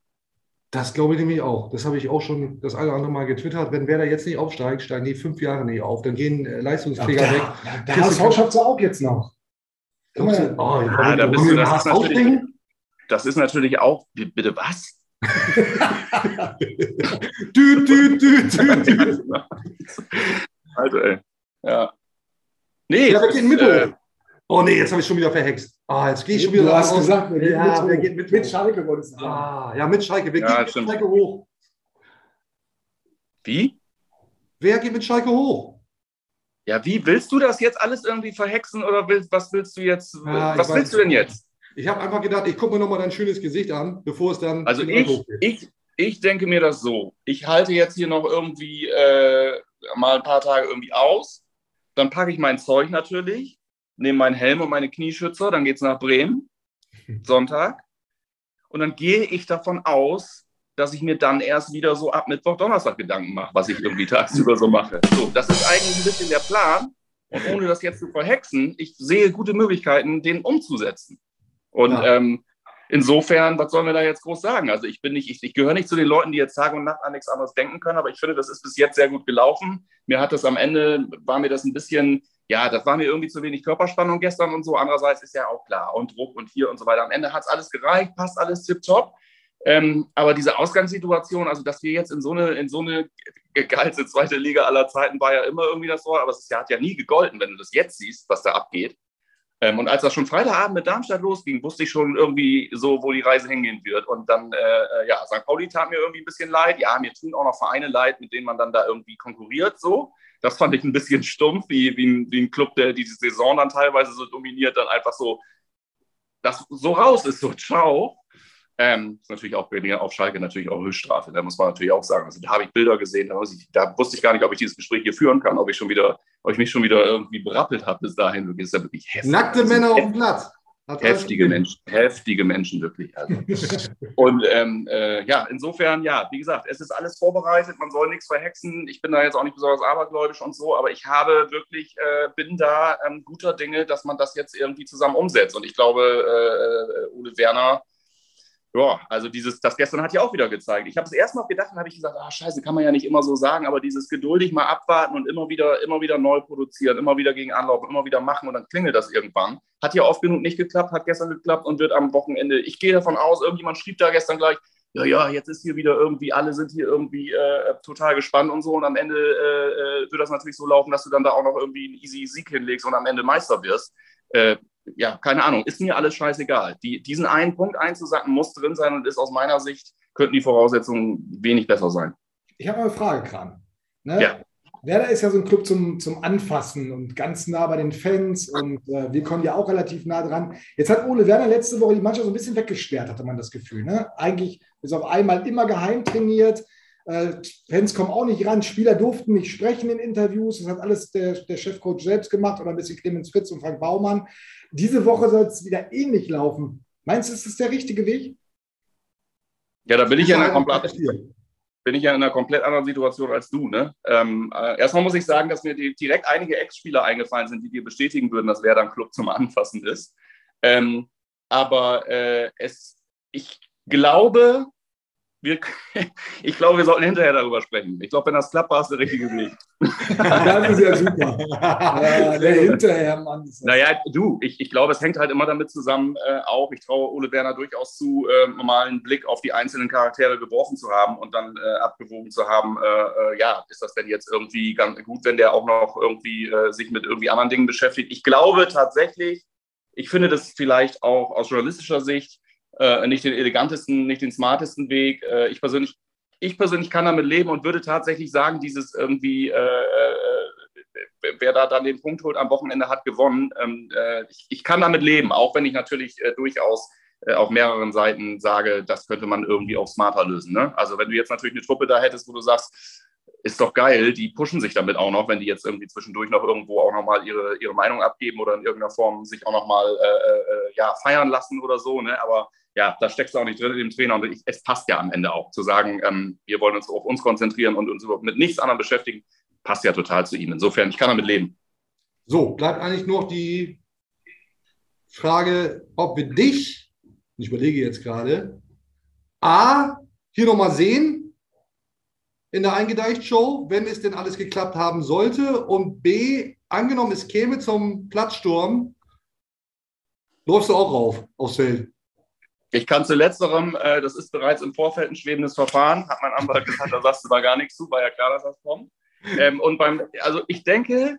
Das glaube ich nämlich auch. Das habe ich auch schon das eine oder andere Mal getwittert. Wenn Werder jetzt nicht aufsteigt, steigen die fünf Jahre nicht auf. Dann gehen äh, Leistungsträger ja, weg. Ja, der HSV schafft es auch jetzt noch. Oh, ja, da bist du, das, ist natürlich, das ist natürlich auch, bitte was? Dü, dü, dü, dü, dü. Also, ey. Ja. Nee, ja, wer geht mit äh, Oh nee, jetzt habe ich schon wieder verhext. Ah, jetzt gehe ich schon wieder Du hast raus. gesagt, wer geht, ja, mit, wer geht mit, mit Schalke wolltest du sagen. Ah, ja, mit Schalke. Wer ja, geht stimmt. mit Schalke hoch? Wie? Wer geht mit Schalke hoch? Ja, wie willst du das jetzt alles irgendwie verhexen oder willst, was willst du jetzt? Ja, was willst du denn jetzt? Ich habe einfach gedacht, ich gucke mir nochmal dein schönes Gesicht an, bevor es dann. Also ich, ich, ich denke mir das so. Ich halte jetzt hier noch irgendwie äh, mal ein paar Tage irgendwie aus. Dann packe ich mein Zeug natürlich, nehme meinen Helm und meine Knieschützer, dann geht es nach Bremen, <laughs> Sonntag. Und dann gehe ich davon aus, dass ich mir dann erst wieder so ab Mittwoch, Donnerstag Gedanken mache, was ich irgendwie tagsüber so mache. So, das ist eigentlich ein bisschen der Plan. Und ohne das jetzt zu verhexen, ich sehe gute Möglichkeiten, den umzusetzen. Und ja. ähm, insofern, was sollen wir da jetzt groß sagen? Also ich bin nicht, ich, ich gehöre nicht zu den Leuten, die jetzt Tag und Nacht an nichts anderes denken können, aber ich finde, das ist bis jetzt sehr gut gelaufen. Mir hat das am Ende, war mir das ein bisschen, ja, das war mir irgendwie zu wenig Körperspannung gestern und so. Andererseits ist ja auch klar, und Druck und hier und so weiter. Am Ende hat es alles gereicht, passt alles tipptopp. Ähm, aber diese Ausgangssituation, also dass wir jetzt in so eine, in so eine geilste zweite Liga aller Zeiten war ja immer irgendwie das Wort, aber es hat ja nie gegolten, wenn du das jetzt siehst, was da abgeht. Ähm, und als das schon Freitagabend mit Darmstadt losging, wusste ich schon irgendwie so, wo die Reise hingehen wird. Und dann, äh, äh ja, St. Pauli tat mir irgendwie ein bisschen leid. Ja, mir tun auch noch Vereine leid, mit denen man dann da irgendwie konkurriert. So, das fand ich ein bisschen <laughs> stumpf, wie, wie, ein, wie ein Club, der diese Saison dann teilweise so dominiert, dann einfach so, das so raus ist, so ciao. Ähm, ist natürlich auch auf Schalke natürlich auch Höchststrafe. Da muss man natürlich auch sagen. Also, da habe ich Bilder gesehen, da, ich, da, wusste ich gar nicht, ob ich dieses Gespräch hier führen kann, ob ich schon wieder, ob ich mich schon wieder irgendwie berappelt habe bis dahin. Das ist ja wirklich heftig. Nackte Männer auf dem Platz. Heftige Menschen, heftige Menschen wirklich. Also. Und ähm, äh, ja, insofern, ja, wie gesagt, es ist alles vorbereitet, man soll nichts verhexen. Ich bin da jetzt auch nicht besonders abergläubisch und so, aber ich habe wirklich, äh, bin da ähm, guter Dinge, dass man das jetzt irgendwie zusammen umsetzt. Und ich glaube, äh, äh Ole Werner ja, also dieses, das gestern hat ja auch wieder gezeigt. Ich habe es erst mal gedacht und habe ich gesagt, ah, scheiße, kann man ja nicht immer so sagen, aber dieses geduldig mal abwarten und immer wieder, immer wieder neu produzieren, immer wieder gegen anlaufen, immer wieder machen und dann klingelt das irgendwann. Hat ja oft genug nicht geklappt, hat gestern geklappt und wird am Wochenende, ich gehe davon aus, irgendjemand schrieb da gestern gleich, ja, ja, jetzt ist hier wieder irgendwie, alle sind hier irgendwie äh, total gespannt und so und am Ende äh, äh wird das natürlich so laufen, dass du dann da auch noch irgendwie einen easy Sieg hinlegst und am Ende Meister wirst. Äh, ja, keine Ahnung, ist mir alles scheißegal. Die, diesen einen Punkt einzusacken muss drin sein und ist aus meiner Sicht, könnten die Voraussetzungen wenig besser sein. Ich habe eine Frage, Kran. Ne? Ja. Werder ist ja so ein Club zum, zum Anfassen und ganz nah bei den Fans und äh, wir kommen ja auch relativ nah dran. Jetzt hat Ole Werner letzte Woche die Mannschaft so ein bisschen weggesperrt, hatte man das Gefühl. Ne? Eigentlich bis auf einmal immer geheim trainiert. Äh, Fans kommen auch nicht ran, Spieler durften nicht sprechen in Interviews. Das hat alles der, der Chefcoach selbst gemacht oder ein bisschen Clemens Fritz und Frank Baumann. Diese Woche soll es wieder ähnlich laufen. Meinst du, ist das der richtige Weg? Ja, da bin ich ja in einer komplett, bin ich ja in einer komplett anderen Situation als du. Ne? Ähm, äh, erstmal muss ich sagen, dass mir direkt einige Ex-Spieler eingefallen sind, die dir bestätigen würden, dass Werder ein Club zum Anfassen ist. Ähm, aber äh, es, ich glaube, wir, <laughs> ich glaube, wir sollten hinterher darüber sprechen. Ich glaube, wenn das klappt, war es der richtige Weg. <laughs> das ist ja super. <laughs> Ja, der hinterher, Mann. Naja, du, ich, ich glaube, es hängt halt immer damit zusammen, äh, auch, ich traue Ole Werner durchaus zu, äh, mal einen Blick auf die einzelnen Charaktere geworfen zu haben und dann äh, abgewogen zu haben, äh, äh, ja, ist das denn jetzt irgendwie ganz gut, wenn der auch noch irgendwie äh, sich mit irgendwie anderen Dingen beschäftigt? Ich glaube tatsächlich, ich finde das vielleicht auch aus journalistischer Sicht, äh, nicht den elegantesten, nicht den smartesten Weg. Äh, ich, persönlich, ich persönlich kann damit leben und würde tatsächlich sagen, dieses irgendwie, äh, äh, wer da dann den Punkt holt am Wochenende, hat gewonnen. Ähm, äh, ich, ich, kann damit leben, auch wenn ich natürlich durchaus auf mehreren Seiten sage, das könnte man irgendwie auch smarter lösen. Ne? Also wenn du jetzt natürlich eine Truppe da hättest, wo du sagst, ist doch geil, die pushen sich damit auch noch, wenn die jetzt irgendwie zwischendurch noch irgendwo auch nochmal ihre, ihre Meinung abgeben oder in irgendeiner Form sich auch nochmal äh, äh, ja, feiern lassen oder so. Ne? Aber ja, da steckst du auch nicht drin in dem Trainer. Und ich, es passt ja am Ende auch zu sagen, ähm, wir wollen uns auf uns konzentrieren und uns mit nichts anderem beschäftigen, passt ja total zu ihm. Insofern, ich kann damit leben. So, bleibt eigentlich nur die Frage, ob wir dich, ich überlege jetzt gerade, A, hier nochmal sehen in der Eingedeicht-Show, wenn es denn alles geklappt haben sollte, und B, angenommen, es käme zum Platzsturm, läufst du auch rauf aufs Feld. Ich kann zu letzterem, äh, das ist bereits im Vorfeld ein schwebendes Verfahren, hat mein Anwalt gesagt, da sagst du da gar nichts zu, war ja klar, dass das kommt. <laughs> Ähm, und beim, also ich denke,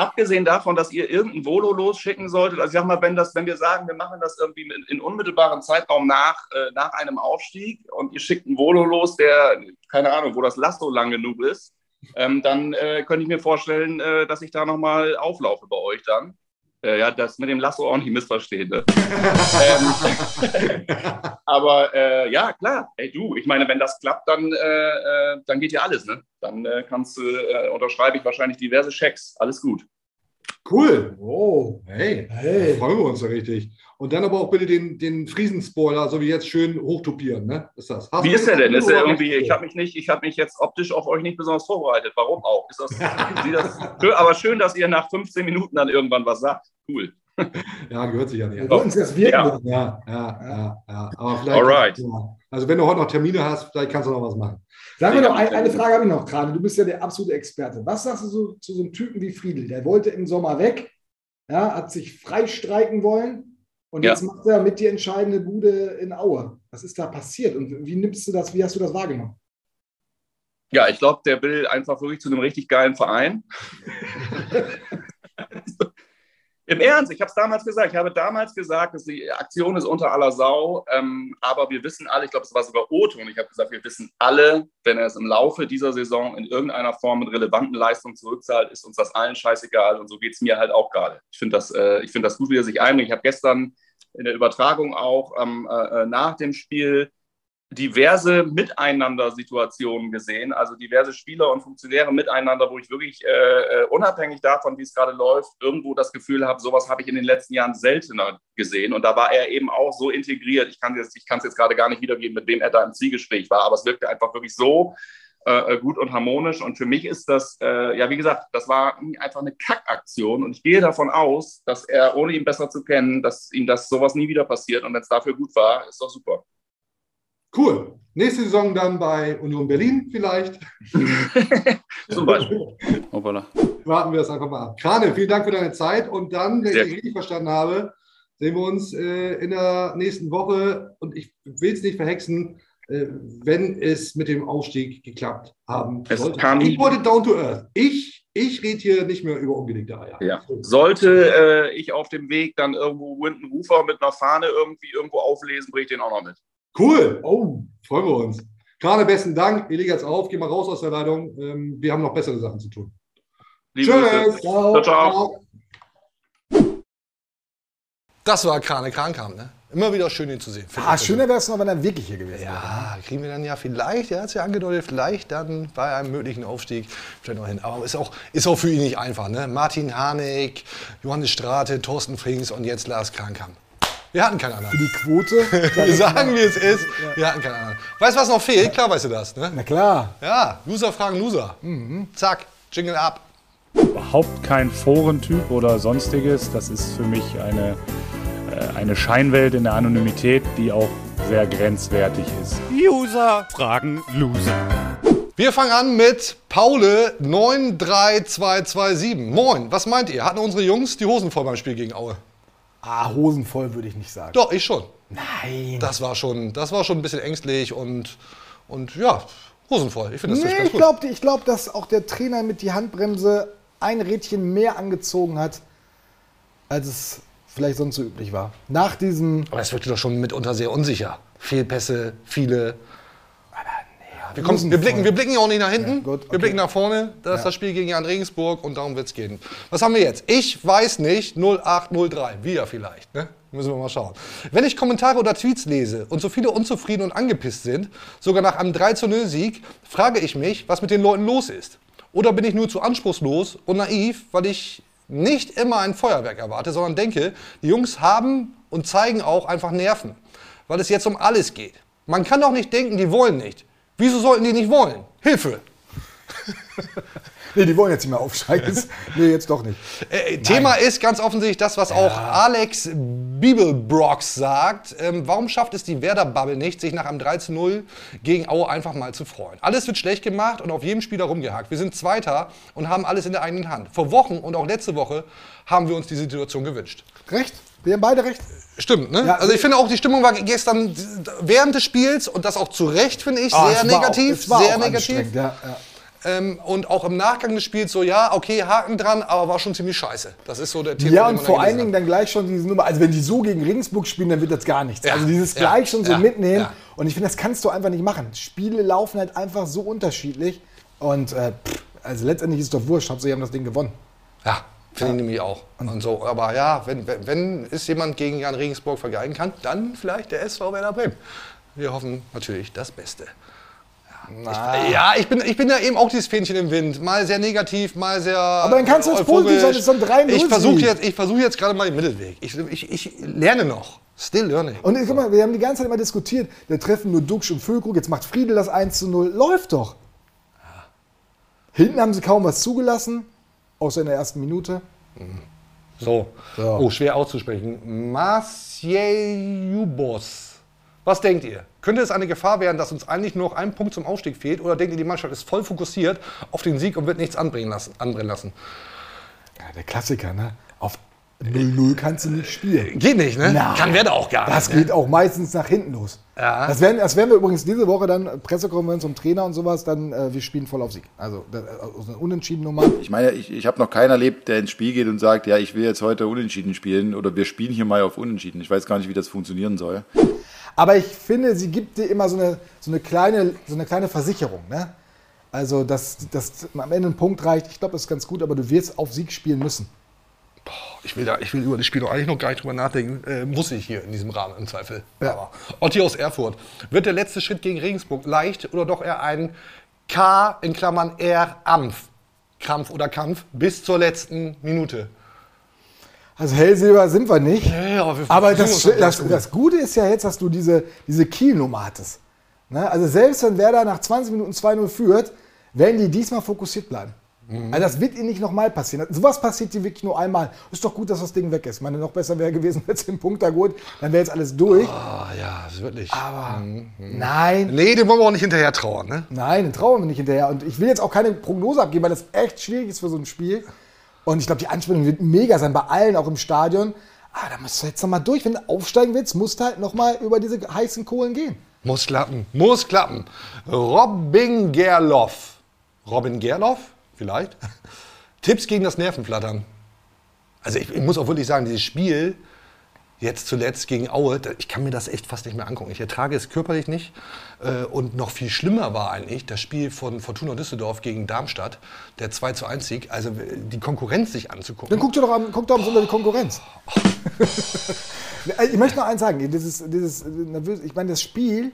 abgesehen davon, dass ihr irgendein Volo losschicken solltet, also ich sag mal, wenn, das, wenn wir sagen, wir machen das irgendwie in, in unmittelbaren Zeitraum nach, äh, nach einem Aufstieg und ihr schickt ein Volo los, der, keine Ahnung, wo das Lasso lang genug ist, ähm, dann äh, könnte ich mir vorstellen, äh, dass ich da nochmal auflaufe bei euch dann. Äh, ja, das mit dem Lasso auch nicht missverstehen. Ne? <laughs> ähm, <laughs> aber äh, ja, klar, ey du, ich meine, wenn das klappt, dann, äh, äh dann geht ja alles. Ne? Dann äh, kannst du, äh, unterschreibe ich wahrscheinlich diverse Schecks. Alles gut. Cool. Oh, hey, hey. freuen wir uns ja richtig. Und dann aber auch bitte den, den Friesenspoiler, so wie jetzt, schön hochtopieren. Ne? Ist das? Hast wie ist der denn? Ist der irgendwie, ich habe mich nicht, ich habe mich jetzt optisch auf euch nicht besonders vorbereitet. Warum auch? Ist das, <laughs> das aber schön, dass ihr nach 15 Minuten dann irgendwann was sagt. Cool. <laughs> Ja, gehört sich ja nicht. Wir uns das wirken. Ja. ja, ja, ja. Aber vielleicht. Alright. Also, wenn du heute noch Termine hast, vielleicht kannst du noch was machen. Sagen wir noch, ein, eine Frage habe ich noch gerade. Du bist ja der absolute Experte. Was sagst du so, zu so einem Typen wie Friedel? Der wollte im Sommer weg, ja, hat sich freistreiken wollen und ja. jetzt macht er mit die entscheidende Bude in Aue. Was ist da passiert und wie nimmst du das, wie hast du das wahrgenommen? Ja, ich glaube, der will einfach wirklich zu einem richtig geilen Verein. <laughs> Im Ernst, ich habe es damals gesagt. Ich habe damals gesagt, dass die Aktion ist unter aller Sau. Ähm, aber wir wissen alle, ich glaube, es war sogar Otto, und ich habe gesagt, wir wissen alle, wenn er es im Laufe dieser Saison in irgendeiner Form mit relevanten Leistungen zurückzahlt, ist uns das allen scheißegal. Und so geht es mir halt auch gerade. Ich finde das, äh, find das gut, wie er sich einbringt. Ich habe gestern in der Übertragung auch ähm, äh, nach dem Spiel diverse Miteinander-Situationen gesehen, also diverse Spieler und Funktionäre miteinander, wo ich wirklich äh, äh, unabhängig davon, wie es gerade läuft, irgendwo das Gefühl habe, sowas habe ich in den letzten Jahren seltener gesehen. Und da war er eben auch so integriert. Ich kann es jetzt, jetzt gerade gar nicht wiedergeben, mit wem er da im Zielgespräch war, aber es wirkte einfach wirklich so äh, gut und harmonisch. Und für mich ist das, äh, ja, wie gesagt, das war einfach eine Kackaktion. Und ich gehe davon aus, dass er, ohne ihn besser zu kennen, dass ihm das sowas nie wieder passiert. Und wenn es dafür gut war, ist doch super. Cool. Nächste Saison dann bei Union Berlin vielleicht. <laughs> Zum Beispiel. Hoppala. Warten wir es einfach mal ab. Krane, vielen Dank für deine Zeit. Und dann, wenn Sehr ich richtig verstanden habe, sehen wir uns äh, in der nächsten Woche. Und ich will es nicht verhexen, äh, wenn es mit dem Aufstieg geklappt haben sollte. Ich wollte down to earth. Ich, ich rede hier nicht mehr über ungelegte Eier. Ja. Sollte äh, ich auf dem Weg dann irgendwo Winton Rufer mit einer Fahne irgendwie irgendwo auflesen, bringe ich den auch noch mit. Cool. Oh, freuen wir uns. Gerade besten Dank. Ich lege jetzt auf, geh mal raus aus der Leitung. Ähm, wir haben noch bessere Sachen zu tun. Liebe Tschüss. Ciao, ciao. Das war Krane Krankam, ne? Immer wieder schön, ihn zu sehen. Ah, schöner wäre es noch, wenn er wirklich hier gewesen wäre. Ja, kriegen wir dann ja vielleicht, er hat es ja angedeutet, vielleicht dann bei einem möglichen Aufstieg vielleicht noch hin. Aber ist auch, ist auch für ihn nicht einfach. Ne? Martin Harnik, Johannes Strate, Thorsten Frings und jetzt Lars Krankam. Wir hatten keinen anderen. Für die Quote. <laughs> Wir sagen, wie es ist. Wir hatten keinen anderen. Weißt du, was noch fehlt? Klar weißt du das. Ne? Na klar. Ja, Loser fragen Loser. Zack, Jingle ab. Überhaupt kein Forentyp oder sonstiges. Das ist für mich eine, äh, eine Scheinwelt in der Anonymität, die auch sehr grenzwertig ist. User fragen Loser. Wir fangen an mit Paule 93227. Moin, was meint ihr? Hatten unsere Jungs die Hosen voll beim Spiel gegen Aue? Ah, Hosen voll würde ich nicht sagen. Doch, ich schon. Nein. Das war schon, das war schon ein bisschen ängstlich und, und ja, hosenvoll. Ich finde das nee, ganz ich gut. glaube, ich glaub, dass auch der Trainer mit die Handbremse ein Rädchen mehr angezogen hat, als es vielleicht sonst so üblich war. Nach diesem. Aber es wirkte doch schon mitunter sehr unsicher. Fehlpässe, viele. Wir, kommen, wir, blicken, wir blicken ja auch nicht nach hinten. Ja, gut, Wir okay. blicken nach vorne. Das ist Ja. das Spiel gegen Jan Regensburg und darum wird es gehen. Was haben wir jetzt? Ich weiß nicht. 0803. Wir vielleicht. Ne? Müssen wir mal schauen. Wenn ich Kommentare oder Tweets lese und so viele unzufrieden und angepisst sind, sogar nach einem 3 0 Sieg, frage ich mich, was mit den Leuten los ist. Oder bin ich nur zu anspruchslos und naiv, weil ich nicht immer ein Feuerwerk erwarte, sondern denke, die Jungs haben und zeigen auch einfach Nerven, weil es jetzt um alles geht. Man kann doch nicht denken, die wollen nicht. Wieso sollten die nicht wollen? Hilfe! <laughs> Nee, die wollen jetzt nicht mehr aufsteigen. nee, jetzt doch nicht. Äh, Thema ist ganz offensichtlich das, was auch Alex Bibelbrox sagt. Ähm, warum schafft es die Werder-Bubble nicht, sich nach einem 13-0 gegen Aue einfach mal zu freuen? Alles wird schlecht gemacht und auf jedem Spieler rumgehakt. Wir sind Zweiter und haben alles in der eigenen Hand. Vor Wochen und auch letzte Woche haben wir uns diese Situation gewünscht. Recht? Wir haben beide recht. Stimmt, ne? Ja, also ich finde auch, die Stimmung war gestern während des Spiels und das auch zu Recht, finde ich, Ah, sehr negativ. Auch, sehr auch negativ. Ja, ja. Ähm, und auch im Nachgang des Spiels so, ja, okay, Haken dran, aber war schon ziemlich scheiße. Das ist so der Thema. Ja, und vor allen Dingen dann gleich schon diese Nummer. Also, wenn die so gegen Regensburg spielen, dann wird das gar nichts. Ja, also, dieses ja, gleich schon so ja, mitnehmen. Und ich finde, das kannst du einfach nicht machen. Spiele laufen halt einfach so unterschiedlich. Und äh, pff, also letztendlich ist es doch wurscht. Hauptsache, sie haben das Ding gewonnen. Ja, finde ich nämlich auch. Und so, aber ja, wenn, wenn, wenn es jemand gegen Jan Regensburg vergleichen kann, dann vielleicht der SV Werder Bremen. Wir hoffen natürlich das Beste. Ja, ich, ja, ich, bin, ich bin da eben auch dieses Fähnchen im Wind. Mal sehr negativ, mal sehr. Aber dann kannst du es positiv sein, das ist so ein 3-0 Ich versuche jetzt, ich versuch jetzt gerade mal den Mittelweg. Ich, ich, ich lerne noch. Still learning. Und guck mal, wir haben die ganze Zeit immer diskutiert. Da treffen nur Duxch und Füllkrug. Jetzt macht Friedel das 1 zu 0. Läuft doch. Hinten haben sie kaum was zugelassen. Außer in der ersten Minute. So. Oh, schwer auszusprechen. Marciejubos. Was denkt ihr? Könnte es eine Gefahr werden, dass uns eigentlich nur noch ein Punkt zum Aufstieg fehlt? Oder denkt ihr, die Mannschaft ist voll fokussiert auf den Sieg und wird nichts anbrennen lassen? Anbrennen lassen? Ja, der Klassiker, ne? Auf 0-0 kannst du nicht spielen. Geht nicht, ne? Nein. Kann Werder auch gar Das nicht. ne? geht auch meistens nach hinten los. Ja. Das, werden, das werden wir übrigens diese Woche dann, äh, Pressekonferenz zum Trainer und sowas, dann äh, wir spielen voll auf Sieg. Also das, also eine unentschieden Nummer. Ich meine, ich, ich habe noch keinen erlebt, der ins Spiel geht und sagt, ja, ich will jetzt heute unentschieden spielen oder wir spielen hier mal auf unentschieden. Ich weiß gar nicht, wie das funktionieren soll. Aber ich finde, sie gibt dir immer so eine, so eine, kleine, so eine kleine Versicherung. Ne? Also, dass, dass am Ende ein Punkt reicht, ich glaube, das ist ganz gut, aber du wirst auf Sieg spielen müssen. Ich will, da, ich will über das Spiel doch eigentlich noch gar nicht drüber nachdenken. Äh, muss ich hier in diesem Rahmen im Zweifel. Aber Otti aus Erfurt. Wird der letzte Schritt gegen Regensburg leicht oder doch eher ein K in Klammern R Ampf? Krampf oder Kampf bis zur letzten Minute. Also Hellsilber sind wir nicht. Ja, aber wir Aber das, das das Gute ist ja jetzt, dass du diese, diese Kielnummer hattest. Ne? Also selbst wenn Werder nach 20 Minuten 2-0 führt, werden die diesmal fokussiert bleiben. Mhm. Also das wird ihnen nicht nochmal passieren. Sowas passiert dir wirklich nur einmal. Ist doch gut, dass das Ding weg ist. Ich meine, noch besser wäre gewesen, <laughs> wenn es den Punkt da gut, dann wäre jetzt alles durch. Ah, ja, das ist wirklich. Aber Mhm. nein. Nee, dem wollen wir auch nicht hinterher trauern, ne? Nein, den trauen wir nicht hinterher. Und ich will jetzt auch keine Prognose abgeben, weil das echt schwierig ist für so ein Spiel. Und ich glaube, die Anspannung wird mega sein, bei allen, auch im Stadion. Ah, da musst du jetzt nochmal durch. Wenn du aufsteigen willst, musst du halt nochmal über diese heißen Kohlen gehen. Muss klappen, muss klappen. Robin Gerloff. Robin Gerloff? Vielleicht? Tipps gegen das Nervenflattern. Also ich, ich muss auch wirklich sagen, dieses Spiel Jetzt zuletzt gegen Aue, ich kann mir das echt fast nicht mehr angucken. Ich ertrage es körperlich nicht. Äh, Und noch viel schlimmer war eigentlich das Spiel von Fortuna Düsseldorf gegen Darmstadt, der 2 zu 1 Sieg. Also äh, die Konkurrenz sich anzugucken. Dann guck dir doch am, guck doch am Sonntag die Konkurrenz. <laughs> ich möchte noch eins sagen. Dieses, dieses, nervös- ich meine, das Spiel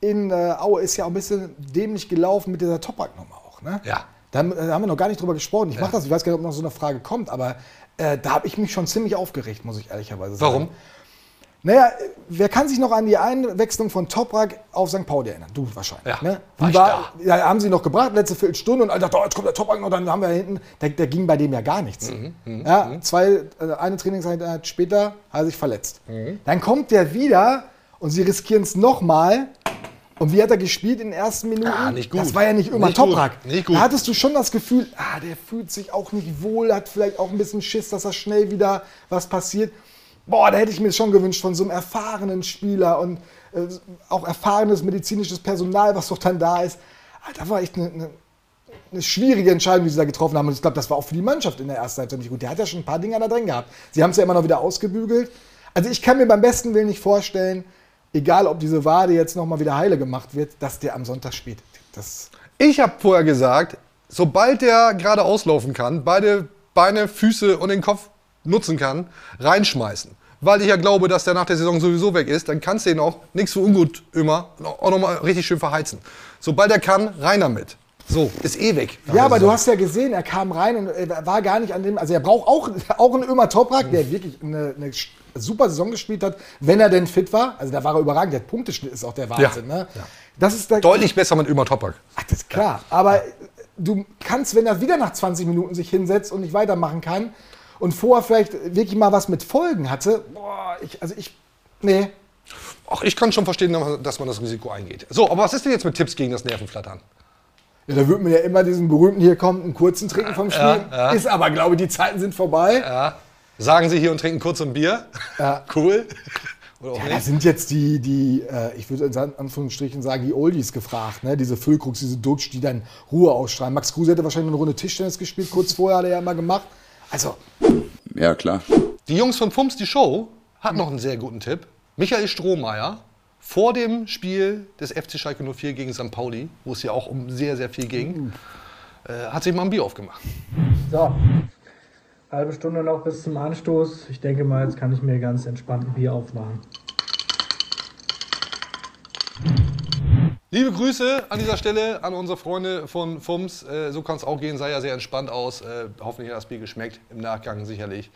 in äh, Aue ist ja auch ein bisschen dämlich gelaufen mit dieser Topak-Nummer auch. Ne? Ja. Da haben, da haben wir noch gar nicht drüber gesprochen. Ich mache das, ich weiß gar nicht, ob noch so eine Frage kommt, aber äh, da habe ich mich schon ziemlich aufgeregt, muss ich ehrlicherweise sagen. Warum? Naja, wer kann sich noch an die Einwechslung von Toprak auf St. Pauli erinnern? Du wahrscheinlich. Ja, ne? war war, ja, haben sie noch gebracht, letzte Viertelstunde, und alle dachten, oh, jetzt kommt der Toprak noch, dann haben wir hinten, da, da ging bei dem ja gar nichts. Mhm, ja, zwei, äh, eine Trainingseinheit später hat er sich verletzt. Mhm. Dann kommt der wieder und sie riskieren es nochmal. Und wie hat er gespielt in den ersten Minuten? Ja, nicht gut. Das war ja nicht immer Nicht gut. Toprak. Nicht gut. Da hattest du schon das Gefühl, ah, der fühlt sich auch nicht wohl, hat vielleicht auch ein bisschen Schiss, dass da schnell wieder was passiert. Boah, da hätte ich mir schon gewünscht von so einem erfahrenen Spieler und äh, auch erfahrenes medizinisches Personal, was doch dann da ist. Ah, Da war echt eine, eine, eine schwierige Entscheidung, die sie da getroffen haben. Und ich glaube, das war auch für die Mannschaft in der ersten Halbzeit nicht gut. Der hat ja schon ein paar Dinger da drin gehabt. Sie haben es ja immer noch wieder ausgebügelt. Also ich kann mir beim besten Willen nicht vorstellen, egal ob diese Wade jetzt nochmal wieder heile gemacht wird, dass der am Sonntag spielt. Das Ich habe vorher gesagt, sobald der gerade auslaufen kann, beide Beine, Füße und den Kopf nutzen kann, reinschmeißen. Weil ich ja glaube, dass der nach der Saison sowieso weg ist, dann kannst du ihn auch, nichts für ungut immer, auch nochmal richtig schön verheizen. Sobald er kann, rein damit. So, ist eh weg. nach Ja, aber du hast ja gesehen, er kam rein und war gar nicht an dem. Also er braucht auch, <laughs> auch einen Ömer Toprak, der wirklich eine, eine super Saison gespielt hat, wenn er denn fit war. Also da war er überragend. Der Punkteschnitt ist auch der Wahnsinn. Ne? Das ist der, Deutlich besser mit Ömer Topak. Ach, das ist klar. Aber du kannst, wenn er wieder nach 20 Minuten sich hinsetzt und nicht weitermachen kann und vorher vielleicht wirklich mal was mit Folgen hatte, boah, ich, also ich, nee. Ach, ich kann schon verstehen, dass man das Risiko eingeht. So, aber was ist denn jetzt mit Tipps gegen das Nervenflattern? Ja, da wird mir ja immer diesen berühmten, hier kommt einen kurzen Trinken vom Spiel. Ja, ja. Ist aber, glaube ich, die Zeiten sind vorbei. Ja. Sagen Sie hier und trinken kurz ein Bier. Ja. <laughs> Cool. Oder auch Ja, da sind jetzt die, die äh, ich würde in Anführungsstrichen sagen, die Oldies gefragt, ne? diese Füllkrux, diese Dutsch, die dann Ruhe ausstrahlen. Max Kruse hätte wahrscheinlich eine Runde Tischtennis gespielt, kurz vorher hat er ja immer gemacht. Also, Ja, klar. Die Jungs von Fums, die Show, hat noch einen sehr guten Tipp. Michael Strohmeier vor dem Spiel des FC Schalke 04 gegen St. Pauli, wo es ja auch um sehr, sehr viel ging, äh, hat sich mal ein Bier aufgemacht. So, halbe Stunde noch bis zum Anstoß. Ich denke mal, jetzt kann ich mir ganz entspannt ein Bier aufmachen. Liebe Grüße an dieser Stelle an unsere Freunde von Fums. Äh, so kann es auch gehen, sah ja sehr entspannt aus. Äh, hoffentlich hat das Bier geschmeckt. Im Nachgang sicherlich.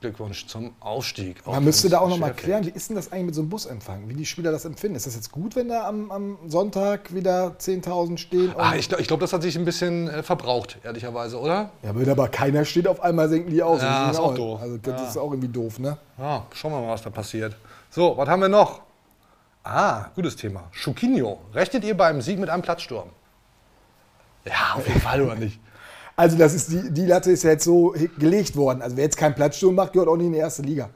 Glückwunsch zum Aufstieg. man müsste da auch noch mal Schwerfeld. klären, wie ist denn das eigentlich mit so einem Busempfang? Wie die Spieler das empfinden? Ist das jetzt gut, wenn da am, am Sonntag wieder 10.000 stehen? Ah, ich glaube, glaub, das hat sich ein bisschen äh, verbraucht, ehrlicherweise, oder? ja, wenn aber keiner steht, auf einmal senken die aus. Ja, Die ist auch doof. Also, das Ja. ist auch irgendwie doof, ne? Ja, schauen wir mal, was da passiert. So, was haben wir noch? Ah, gutes Thema. Schukinho. Rechnet ihr beim Sieg mit einem Platzsturm? Ja, auf jeden Fall, oder nicht? Also, das ist die, die Latte ist ja jetzt so gelegt worden. Also, wer jetzt keinen Platzsturm macht, gehört auch nicht in die erste Liga.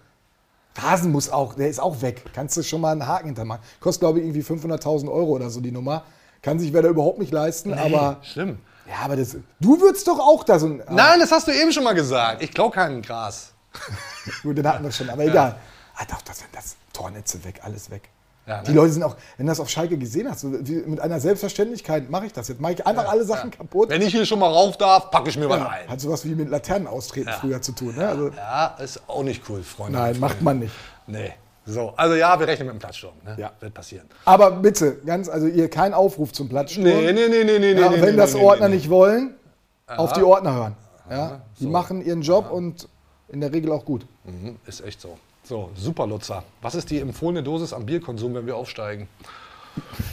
Rasen muss auch, der ist auch weg. Kannst du schon mal einen Haken hintermachen. Kostet, glaube ich, irgendwie 500.000 Euro oder so die Nummer. Kann sich wer da überhaupt nicht leisten, aber. Schlimm. Ja, aber das. Du würdest doch auch da so ein. Nein, das hast du eben schon mal gesagt. Ich klau kein Gras. <laughs> Gut, den hatten wir schon, aber egal. Ah, doch, das sind das Tornetze weg, alles weg. Ja, ne? Die Leute sind auch, wenn du das auf Schalke gesehen hast, so mit einer Selbstverständlichkeit mache ich das jetzt. Mache ich einfach alle Sachen kaputt. Wenn ich hier schon mal rauf darf, packe ich mir Ja, ein. hat sowas wie mit Laternen austreten früher zu tun. Ne? Also, Ja, ist auch nicht cool, Freunde. nein, macht man nicht. Nee. So, also ja, wir rechnen mit dem Platzsturm. Ne? Ja. Wird passieren. Aber bitte, ganz, also ihr kein Aufruf zum Platzsturm. Nee, nee, nee, nee, nee, ja, nee, wenn nee, das nee, Ordner nicht wollen, auf Aha. die Ordner hören. Ja? Die machen ihren Job und in der Regel auch gut. Mhm, ist echt so. So, super Lutzer. Was ist die empfohlene Dosis am Bierkonsum, wenn wir aufsteigen?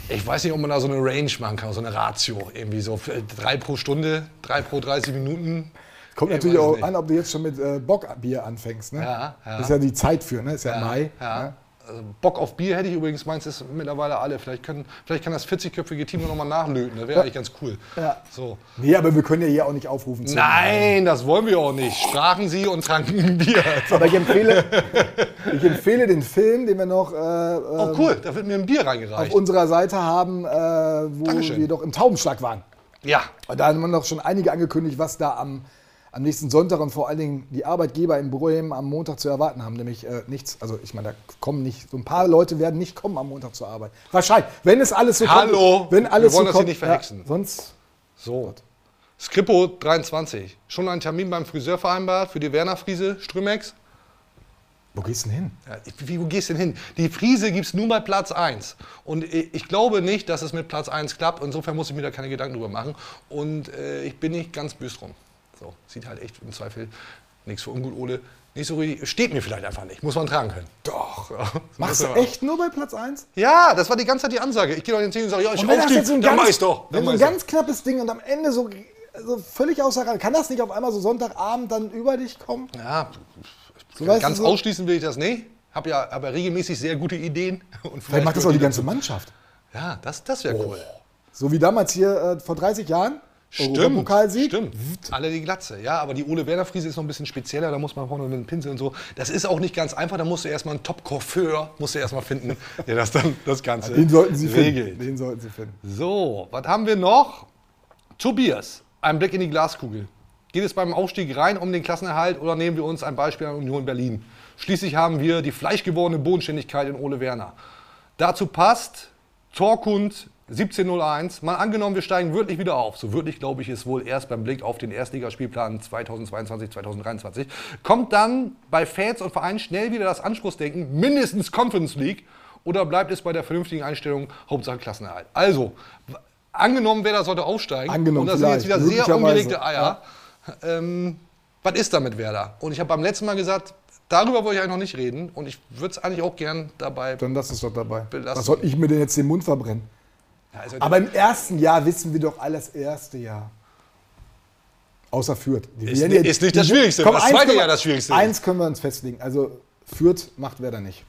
Ich weiß nicht, ob man da so eine Range machen kann, so eine Ratio. Irgendwie so drei pro Stunde, drei pro 30 Minuten. Kommt Ich natürlich auch nicht. an, ob du jetzt schon mit äh, Bockbier anfängst. Ne? Ja, ja. Das ist ja die Zeit für, ne? Ist ja, Mai. Ja. ne? Also Bock auf Bier hätte ich übrigens, meins ist mittlerweile alle. Vielleicht, können, vielleicht kann das 40-köpfige Team noch mal nachlöten. Das wäre Ja. eigentlich ganz cool. Ja. So. Nee, aber wir können ja hier auch nicht aufrufen. zu- Nein, das wollen wir auch nicht. Sprachen Sie und tranken ein <laughs> Bier. Aber ich empfehle, ich empfehle den Film, den wir noch äh, Oh ähm, cool, da wird mir ein Bier auf reingereicht. unserer Seite haben, äh, wo Dankeschön. wir doch im Taubenschlag waren. Ja. Und da haben wir noch schon einige angekündigt, was da am, am nächsten Sonntag und vor allen Dingen die Arbeitgeber in Bremen am Montag zu erwarten haben, nämlich äh, nichts. Also ich meine, da kommen nicht, so ein paar Leute werden nicht kommen am Montag zur Arbeit. Wahrscheinlich, wenn es alles so Hallo, kommt. Wenn alles wir wollen so das hier kommt, nicht verhexen. Ja, sonst So. Skrippo 23. Schon einen Termin beim Friseur vereinbart für die Werner Friese Strümex? Wo gehst du denn hin? Ja, wie, wo gehst du denn hin? Die Friese gibt es nur bei Platz 1. Und ich, ich glaube nicht, dass es mit Platz 1 klappt. Insofern muss ich mir da keine Gedanken drüber machen. Und äh, ich bin nicht ganz böse drum. So, sieht halt echt im Zweifel nichts für ungut, Ole. Nicht so richtig. Steht mir vielleicht einfach nicht. Muss man tragen können. Doch. Machst du echt nur bei Platz 1? Ja, das war die ganze Zeit die Ansage. Ich gehe doch in den Team und sage, ja, ich so ein dann ganz, mach ich's doch. wenn so ein ganz knappes Ding und am Ende so, so völlig außer Reihe, kann das nicht auf einmal so Sonntagabend dann über dich kommen? Ja, So, ganz so, ausschließen will ich das nicht. Habe ja aber regelmäßig sehr gute Ideen. <laughs> Und Vielleicht macht das auch die ganze. Mannschaft. Ja, das, das wäre cool. So wie damals hier äh, vor 30 Jahren. Stimmt, stimmt. Alle die Glatze. Ja, aber die Ole Werner Friese ist noch ein bisschen spezieller. Da muss man vorne mit dem Pinsel und so. Das ist auch nicht ganz einfach. Da musst du erstmal einen Top-Coiffeur musst du erstmal finden, der das dann das Ganze Den sollten Sie regelt. finden. Den sollten Sie finden. So, was haben wir noch? Tobias, ein Blick in die Glaskugel. Geht es beim Aufstieg rein um den Klassenerhalt oder nehmen wir uns ein Beispiel an Union Berlin? Schließlich haben wir die fleischgewordene Bodenständigkeit in Ole Werner. Dazu passt Torkund 1701. Mal angenommen, wir steigen wirklich wieder auf. So wirklich glaube ich es wohl erst beim Blick auf den Erstligaspielplan 2022, 2023. Kommt dann bei Fans und Vereinen schnell wieder das Anspruchsdenken, mindestens Conference League, oder bleibt es bei der vernünftigen Einstellung Hauptsache Klassenerhalt? Also, angenommen, wer da sollte aufsteigen, Angenommen und das sind jetzt wieder sehr ungelegte Eier. Ähm, was ist da mit Werder? Und ich habe beim letzten Mal gesagt, darüber wollte ich eigentlich noch nicht reden und ich würde es eigentlich auch gern dabei Dann lass es doch dabei. belassen. Was soll ich mir denn jetzt den Mund verbrennen? Ja, also- Aber im ersten Jahr wissen wir doch alles erste Jahr. Außer Fürth. Die Ist nicht- ist nicht das Schwierigste. Komm, Das zweite können wir- Jahr das Schwierigste. Eins können wir uns festlegen. Also Fürth macht wer da nicht.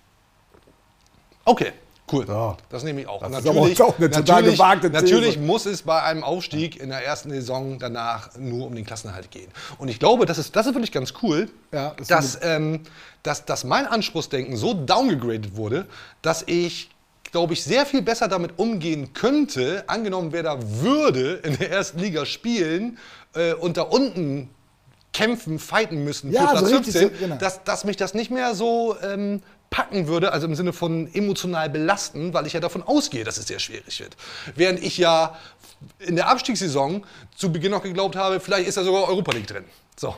Okay, cool. Das nehme ich auch. Das ist aber auch eine natürlich, natürlich muss es bei einem Aufstieg in der ersten Saison danach nur um den Klassenerhalt gehen. Und ich glaube, das ist, das ist wirklich ganz cool, Ja, das dass, ähm, dass, dass mein Anspruchsdenken so downgegradet wurde, dass ich glaube ich, sehr viel besser damit umgehen könnte, angenommen, wer da würde in der ersten Liga spielen äh, und da unten kämpfen, fighten müssen Ja, für Platz so richtig 15, so, genau. dass, dass mich das nicht mehr so ähm, packen würde, also im Sinne von emotional belasten, weil ich ja davon ausgehe, dass es sehr schwierig wird. Während ich ja in der Abstiegssaison zu Beginn noch geglaubt habe, vielleicht ist da sogar Europa League drin. So.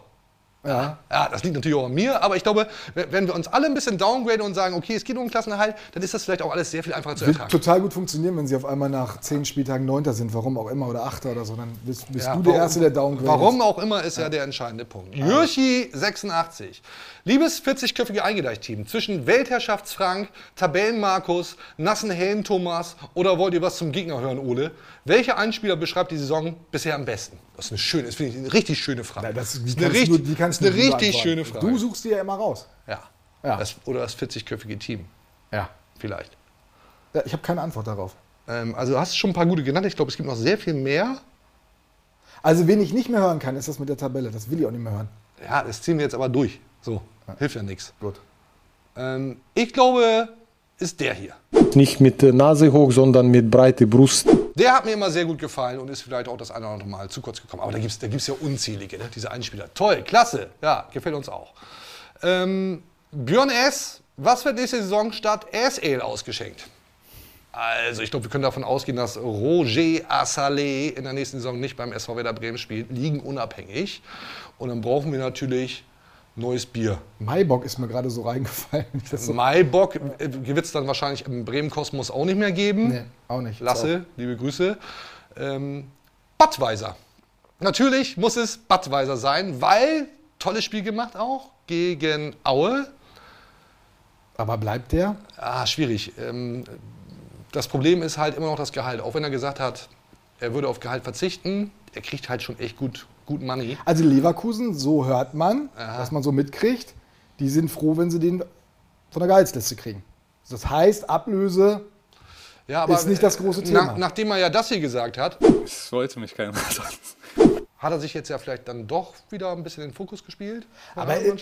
Ja. Ja, das liegt natürlich auch an mir, aber ich glaube, wenn wir uns alle ein bisschen downgraden und sagen, okay, es geht um den Klassenerhalt, dann ist das vielleicht auch alles sehr viel einfacher zu Wird ertragen. total gut funktionieren, wenn sie auf einmal nach zehn Spieltagen Neunter sind, warum auch immer, oder Achter oder so. Dann bist, bist Ja, du der warum- Erste, der downgradet. Warum auch immer ist ja, der entscheidende Punkt. Jürchi 86. Liebes 40-köpfige Eingedeicht-Team, zwischen Weltherrschaftsfrank, Tabellenmarkus, nassen Helm Thomas oder wollt ihr was zum Gegner hören, Ole? Welcher Einspieler beschreibt die Saison bisher am besten? Das ist eine schöne, das finde ich eine richtig schöne Frage. das, das die ist eine, kannst richtig, du, die kannst das du eine nur richtig schöne Frage. Du suchst die ja immer raus. ja. Ja. Das, oder das 40-köpfige Team. Ja. Vielleicht. ja ich habe keine Antwort darauf. Ähm, also du hast schon ein paar gute genannt. Ich glaube, es gibt noch sehr viel mehr. Also, wen ich nicht mehr hören kann, ist das mit der Tabelle. Das will ich auch nicht mehr hören. Ja, das ziehen wir jetzt aber durch. So, hilft ja nichts. Gut. Ähm, ich glaube, ist der hier. Nicht mit Nase hoch, sondern mit breiter Brust. Der hat mir immer sehr gut gefallen und ist vielleicht auch das eine oder andere Mal zu kurz gekommen. Aber da gibt es da gibt's ja unzählige, ne? diese Einspieler. Toll, klasse, ja, gefällt uns auch. Ähm, Björn S., was wird nächste Saison statt ASL ausgeschenkt? Also, ich glaube, wir können davon ausgehen, dass Roger Assalé in der nächsten Saison nicht beim SV Werder Bremen spielt, liegen unabhängig. Und dann brauchen wir natürlich neues Bier. Maibock ist mir gerade so reingefallen. <laughs> So Maibock wird es dann wahrscheinlich im Bremen-Kosmos auch nicht mehr geben. Nee, auch nicht. Lasse, liebe Grüße. Ähm, Budweiser. Natürlich muss es Budweiser sein, weil tolles Spiel gemacht auch gegen Aue. Aber bleibt der? Ah, schwierig. Ähm, das Problem ist halt immer noch das Gehalt. Auch wenn er gesagt hat, er würde auf Gehalt verzichten, er kriegt halt schon echt gut, gut Money. Also Leverkusen, so hört man, was man so mitkriegt, die sind froh, wenn sie den von der Gehaltsliste kriegen. Das heißt, Ablöse Ja, aber ist nicht das große Thema. Nach, nachdem er ja das hier gesagt hat, Das wollte mich keiner sagen. hat er sich jetzt ja vielleicht dann doch wieder ein bisschen in den Fokus gespielt. Aber äh,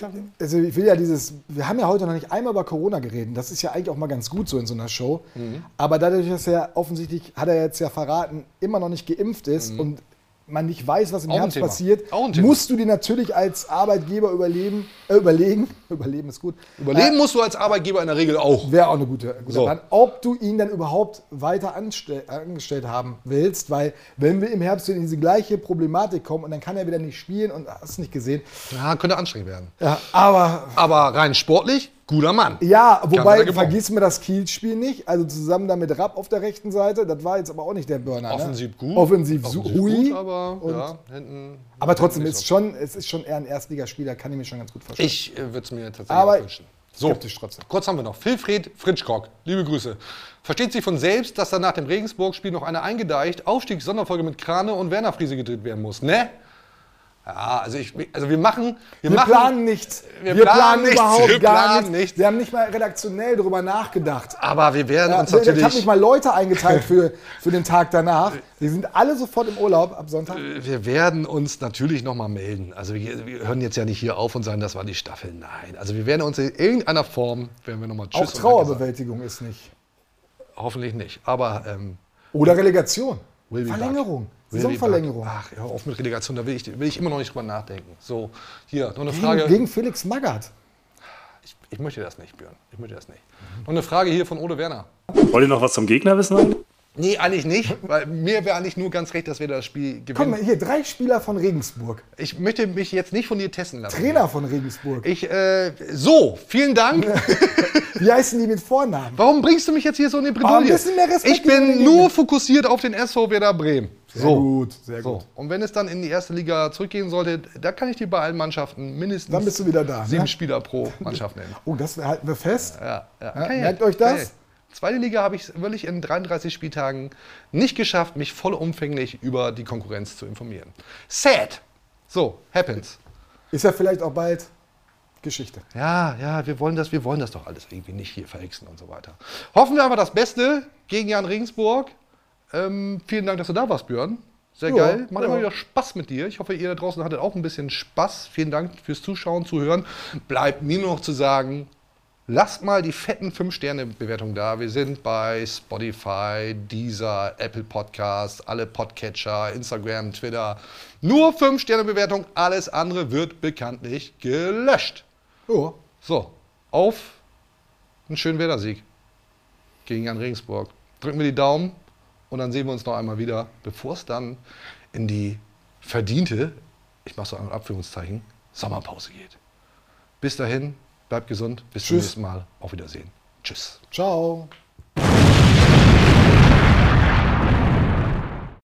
also ich will ja dieses, wir haben ja heute noch nicht einmal über Corona geredet. Das ist ja eigentlich auch mal ganz gut so in so einer Show. Mhm. Aber dadurch, dass er offensichtlich, hat er jetzt ja verraten, immer noch nicht geimpft ist Mhm. und man nicht weiß, was im Herbst Thema. passiert, musst du dir natürlich als Arbeitgeber überleben, äh, überlegen, <laughs> überleben ist gut, Überleben musst du als Arbeitgeber in der Regel auch. Wäre auch eine gute, gute So. Plan. Ob du ihn dann überhaupt weiter angestellt haben willst, weil wenn wir im Herbst in diese gleiche Problematik kommen und dann kann er wieder nicht spielen und hast nicht gesehen. Ja, könnte anstrengend werden. Ja, aber Aber rein sportlich, guter Mann. ja, wobei vergiss mir das Kiel-Spiel nicht. Also zusammen da mit Rapp auf der rechten Seite, das war jetzt aber auch nicht der Burner. Offensiv ne? gut. Offensiv, Offensiv hui. gut, aber ja, hinten. aber trotzdem, ist so. schon, es ist schon eher ein Erstligaspieler, kann ich mir schon ganz gut vorstellen. Ich äh, würde es mir tatsächlich Aber wünschen. So, kurz haben wir noch. Wilfried Fritschkock, liebe Grüße. Versteht sich von selbst, dass dann nach dem Regensburg-Spiel noch eine eingedeicht Aufstiegssonderfolge mit Krane und Werner Friese gedreht werden muss, ne? Ja, also, ich, also wir machen. Wir, Wir, machen, planen nichts. Wir, Wir, planen, planen, nichts. überhaupt wir gar planen nichts. Wir haben nicht mal redaktionell darüber nachgedacht. Aber wir werden uns ich habe natürlich. nicht mal Leute eingeteilt für, für den Tag danach. Die sind alle sofort im Urlaub ab Sonntag. Wir werden uns natürlich noch mal melden. Also wir, wir hören jetzt ja nicht hier auf und sagen, das war die Staffel. Nein. Also wir werden uns in irgendeiner Form, werden wir noch mal Auch Tschüss Danke Trauerbewältigung ist nicht. Hoffentlich nicht. Aber ähm, Oder Relegation. Verlängerung. back. Saisonverlängerung. Ach, hör auf mit Relegation, da will ich, will ich immer noch nicht drüber nachdenken. So, hier, noch eine Gegen, Frage. gegen Felix Magath. Ich, ich möchte das nicht, Björn. Ich möchte das nicht. Noch eine Frage hier von Ole Werner. Wollt ihr noch was zum Gegner wissen? Nee, eigentlich nicht, weil mir wäre eigentlich nur ganz recht, dass wir das Spiel Komm gewinnen. mal, hier, drei Spieler von Regensburg. Ich möchte mich jetzt nicht von dir testen lassen. Trainer von Regensburg. Ich, äh, so, vielen Dank. <laughs> Wie heißen die mit Vornamen? Warum bringst du mich jetzt hier so in die Aber Bredouille? ein bisschen mehr Respekt ich bin nur fokussiert auf den SV Werder Bremen. Sehr so. gut, sehr So. gut. Und wenn es dann in die erste Liga zurückgehen sollte, da kann ich dir bei allen Mannschaften mindestens Dann bist du wieder da, sieben ne? Spieler pro Mannschaft nennen. <laughs> Oh, das halten wir fest. Ja, ja. Ja, ja- merkt euch das? ja. Zweite Liga habe ich es wirklich in 33 Spieltagen nicht geschafft, mich vollumfänglich über die Konkurrenz zu informieren. Sad. So, happens. Ist ja vielleicht auch bald Geschichte. Ja, ja, wir wollen das, wir wollen das doch alles irgendwie nicht hier verhexen und so weiter. Hoffen wir aber das Beste gegen Jan Regensburg. Ähm, vielen Dank, dass du da warst, Björn. Sehr Ja, geil. Macht ja. immer wieder Spaß mit dir. Ich hoffe, ihr da draußen hattet auch ein bisschen Spaß. Vielen Dank fürs Zuschauen, Zuhören. Bleibt mir nur noch zu sagen, lasst mal die fetten 5-Sterne-Bewertungen da. Wir sind bei Spotify, Deezer, Apple Podcasts, alle Podcatcher, Instagram, Twitter. Nur 5-Sterne-Bewertung. Alles andere wird bekanntlich gelöscht. Ja. So, auf einen schönen Wettersieg gegen Jan Regensburg. Drücken wir die Daumen und dann sehen wir uns noch einmal wieder, bevor es dann in die verdiente, ich mache so ein Abführungszeichen, Sommerpause geht. Bis dahin, bleibt gesund, bis zum Tschüss. nächsten Mal. Auf Wiedersehen. Tschüss. Ciao.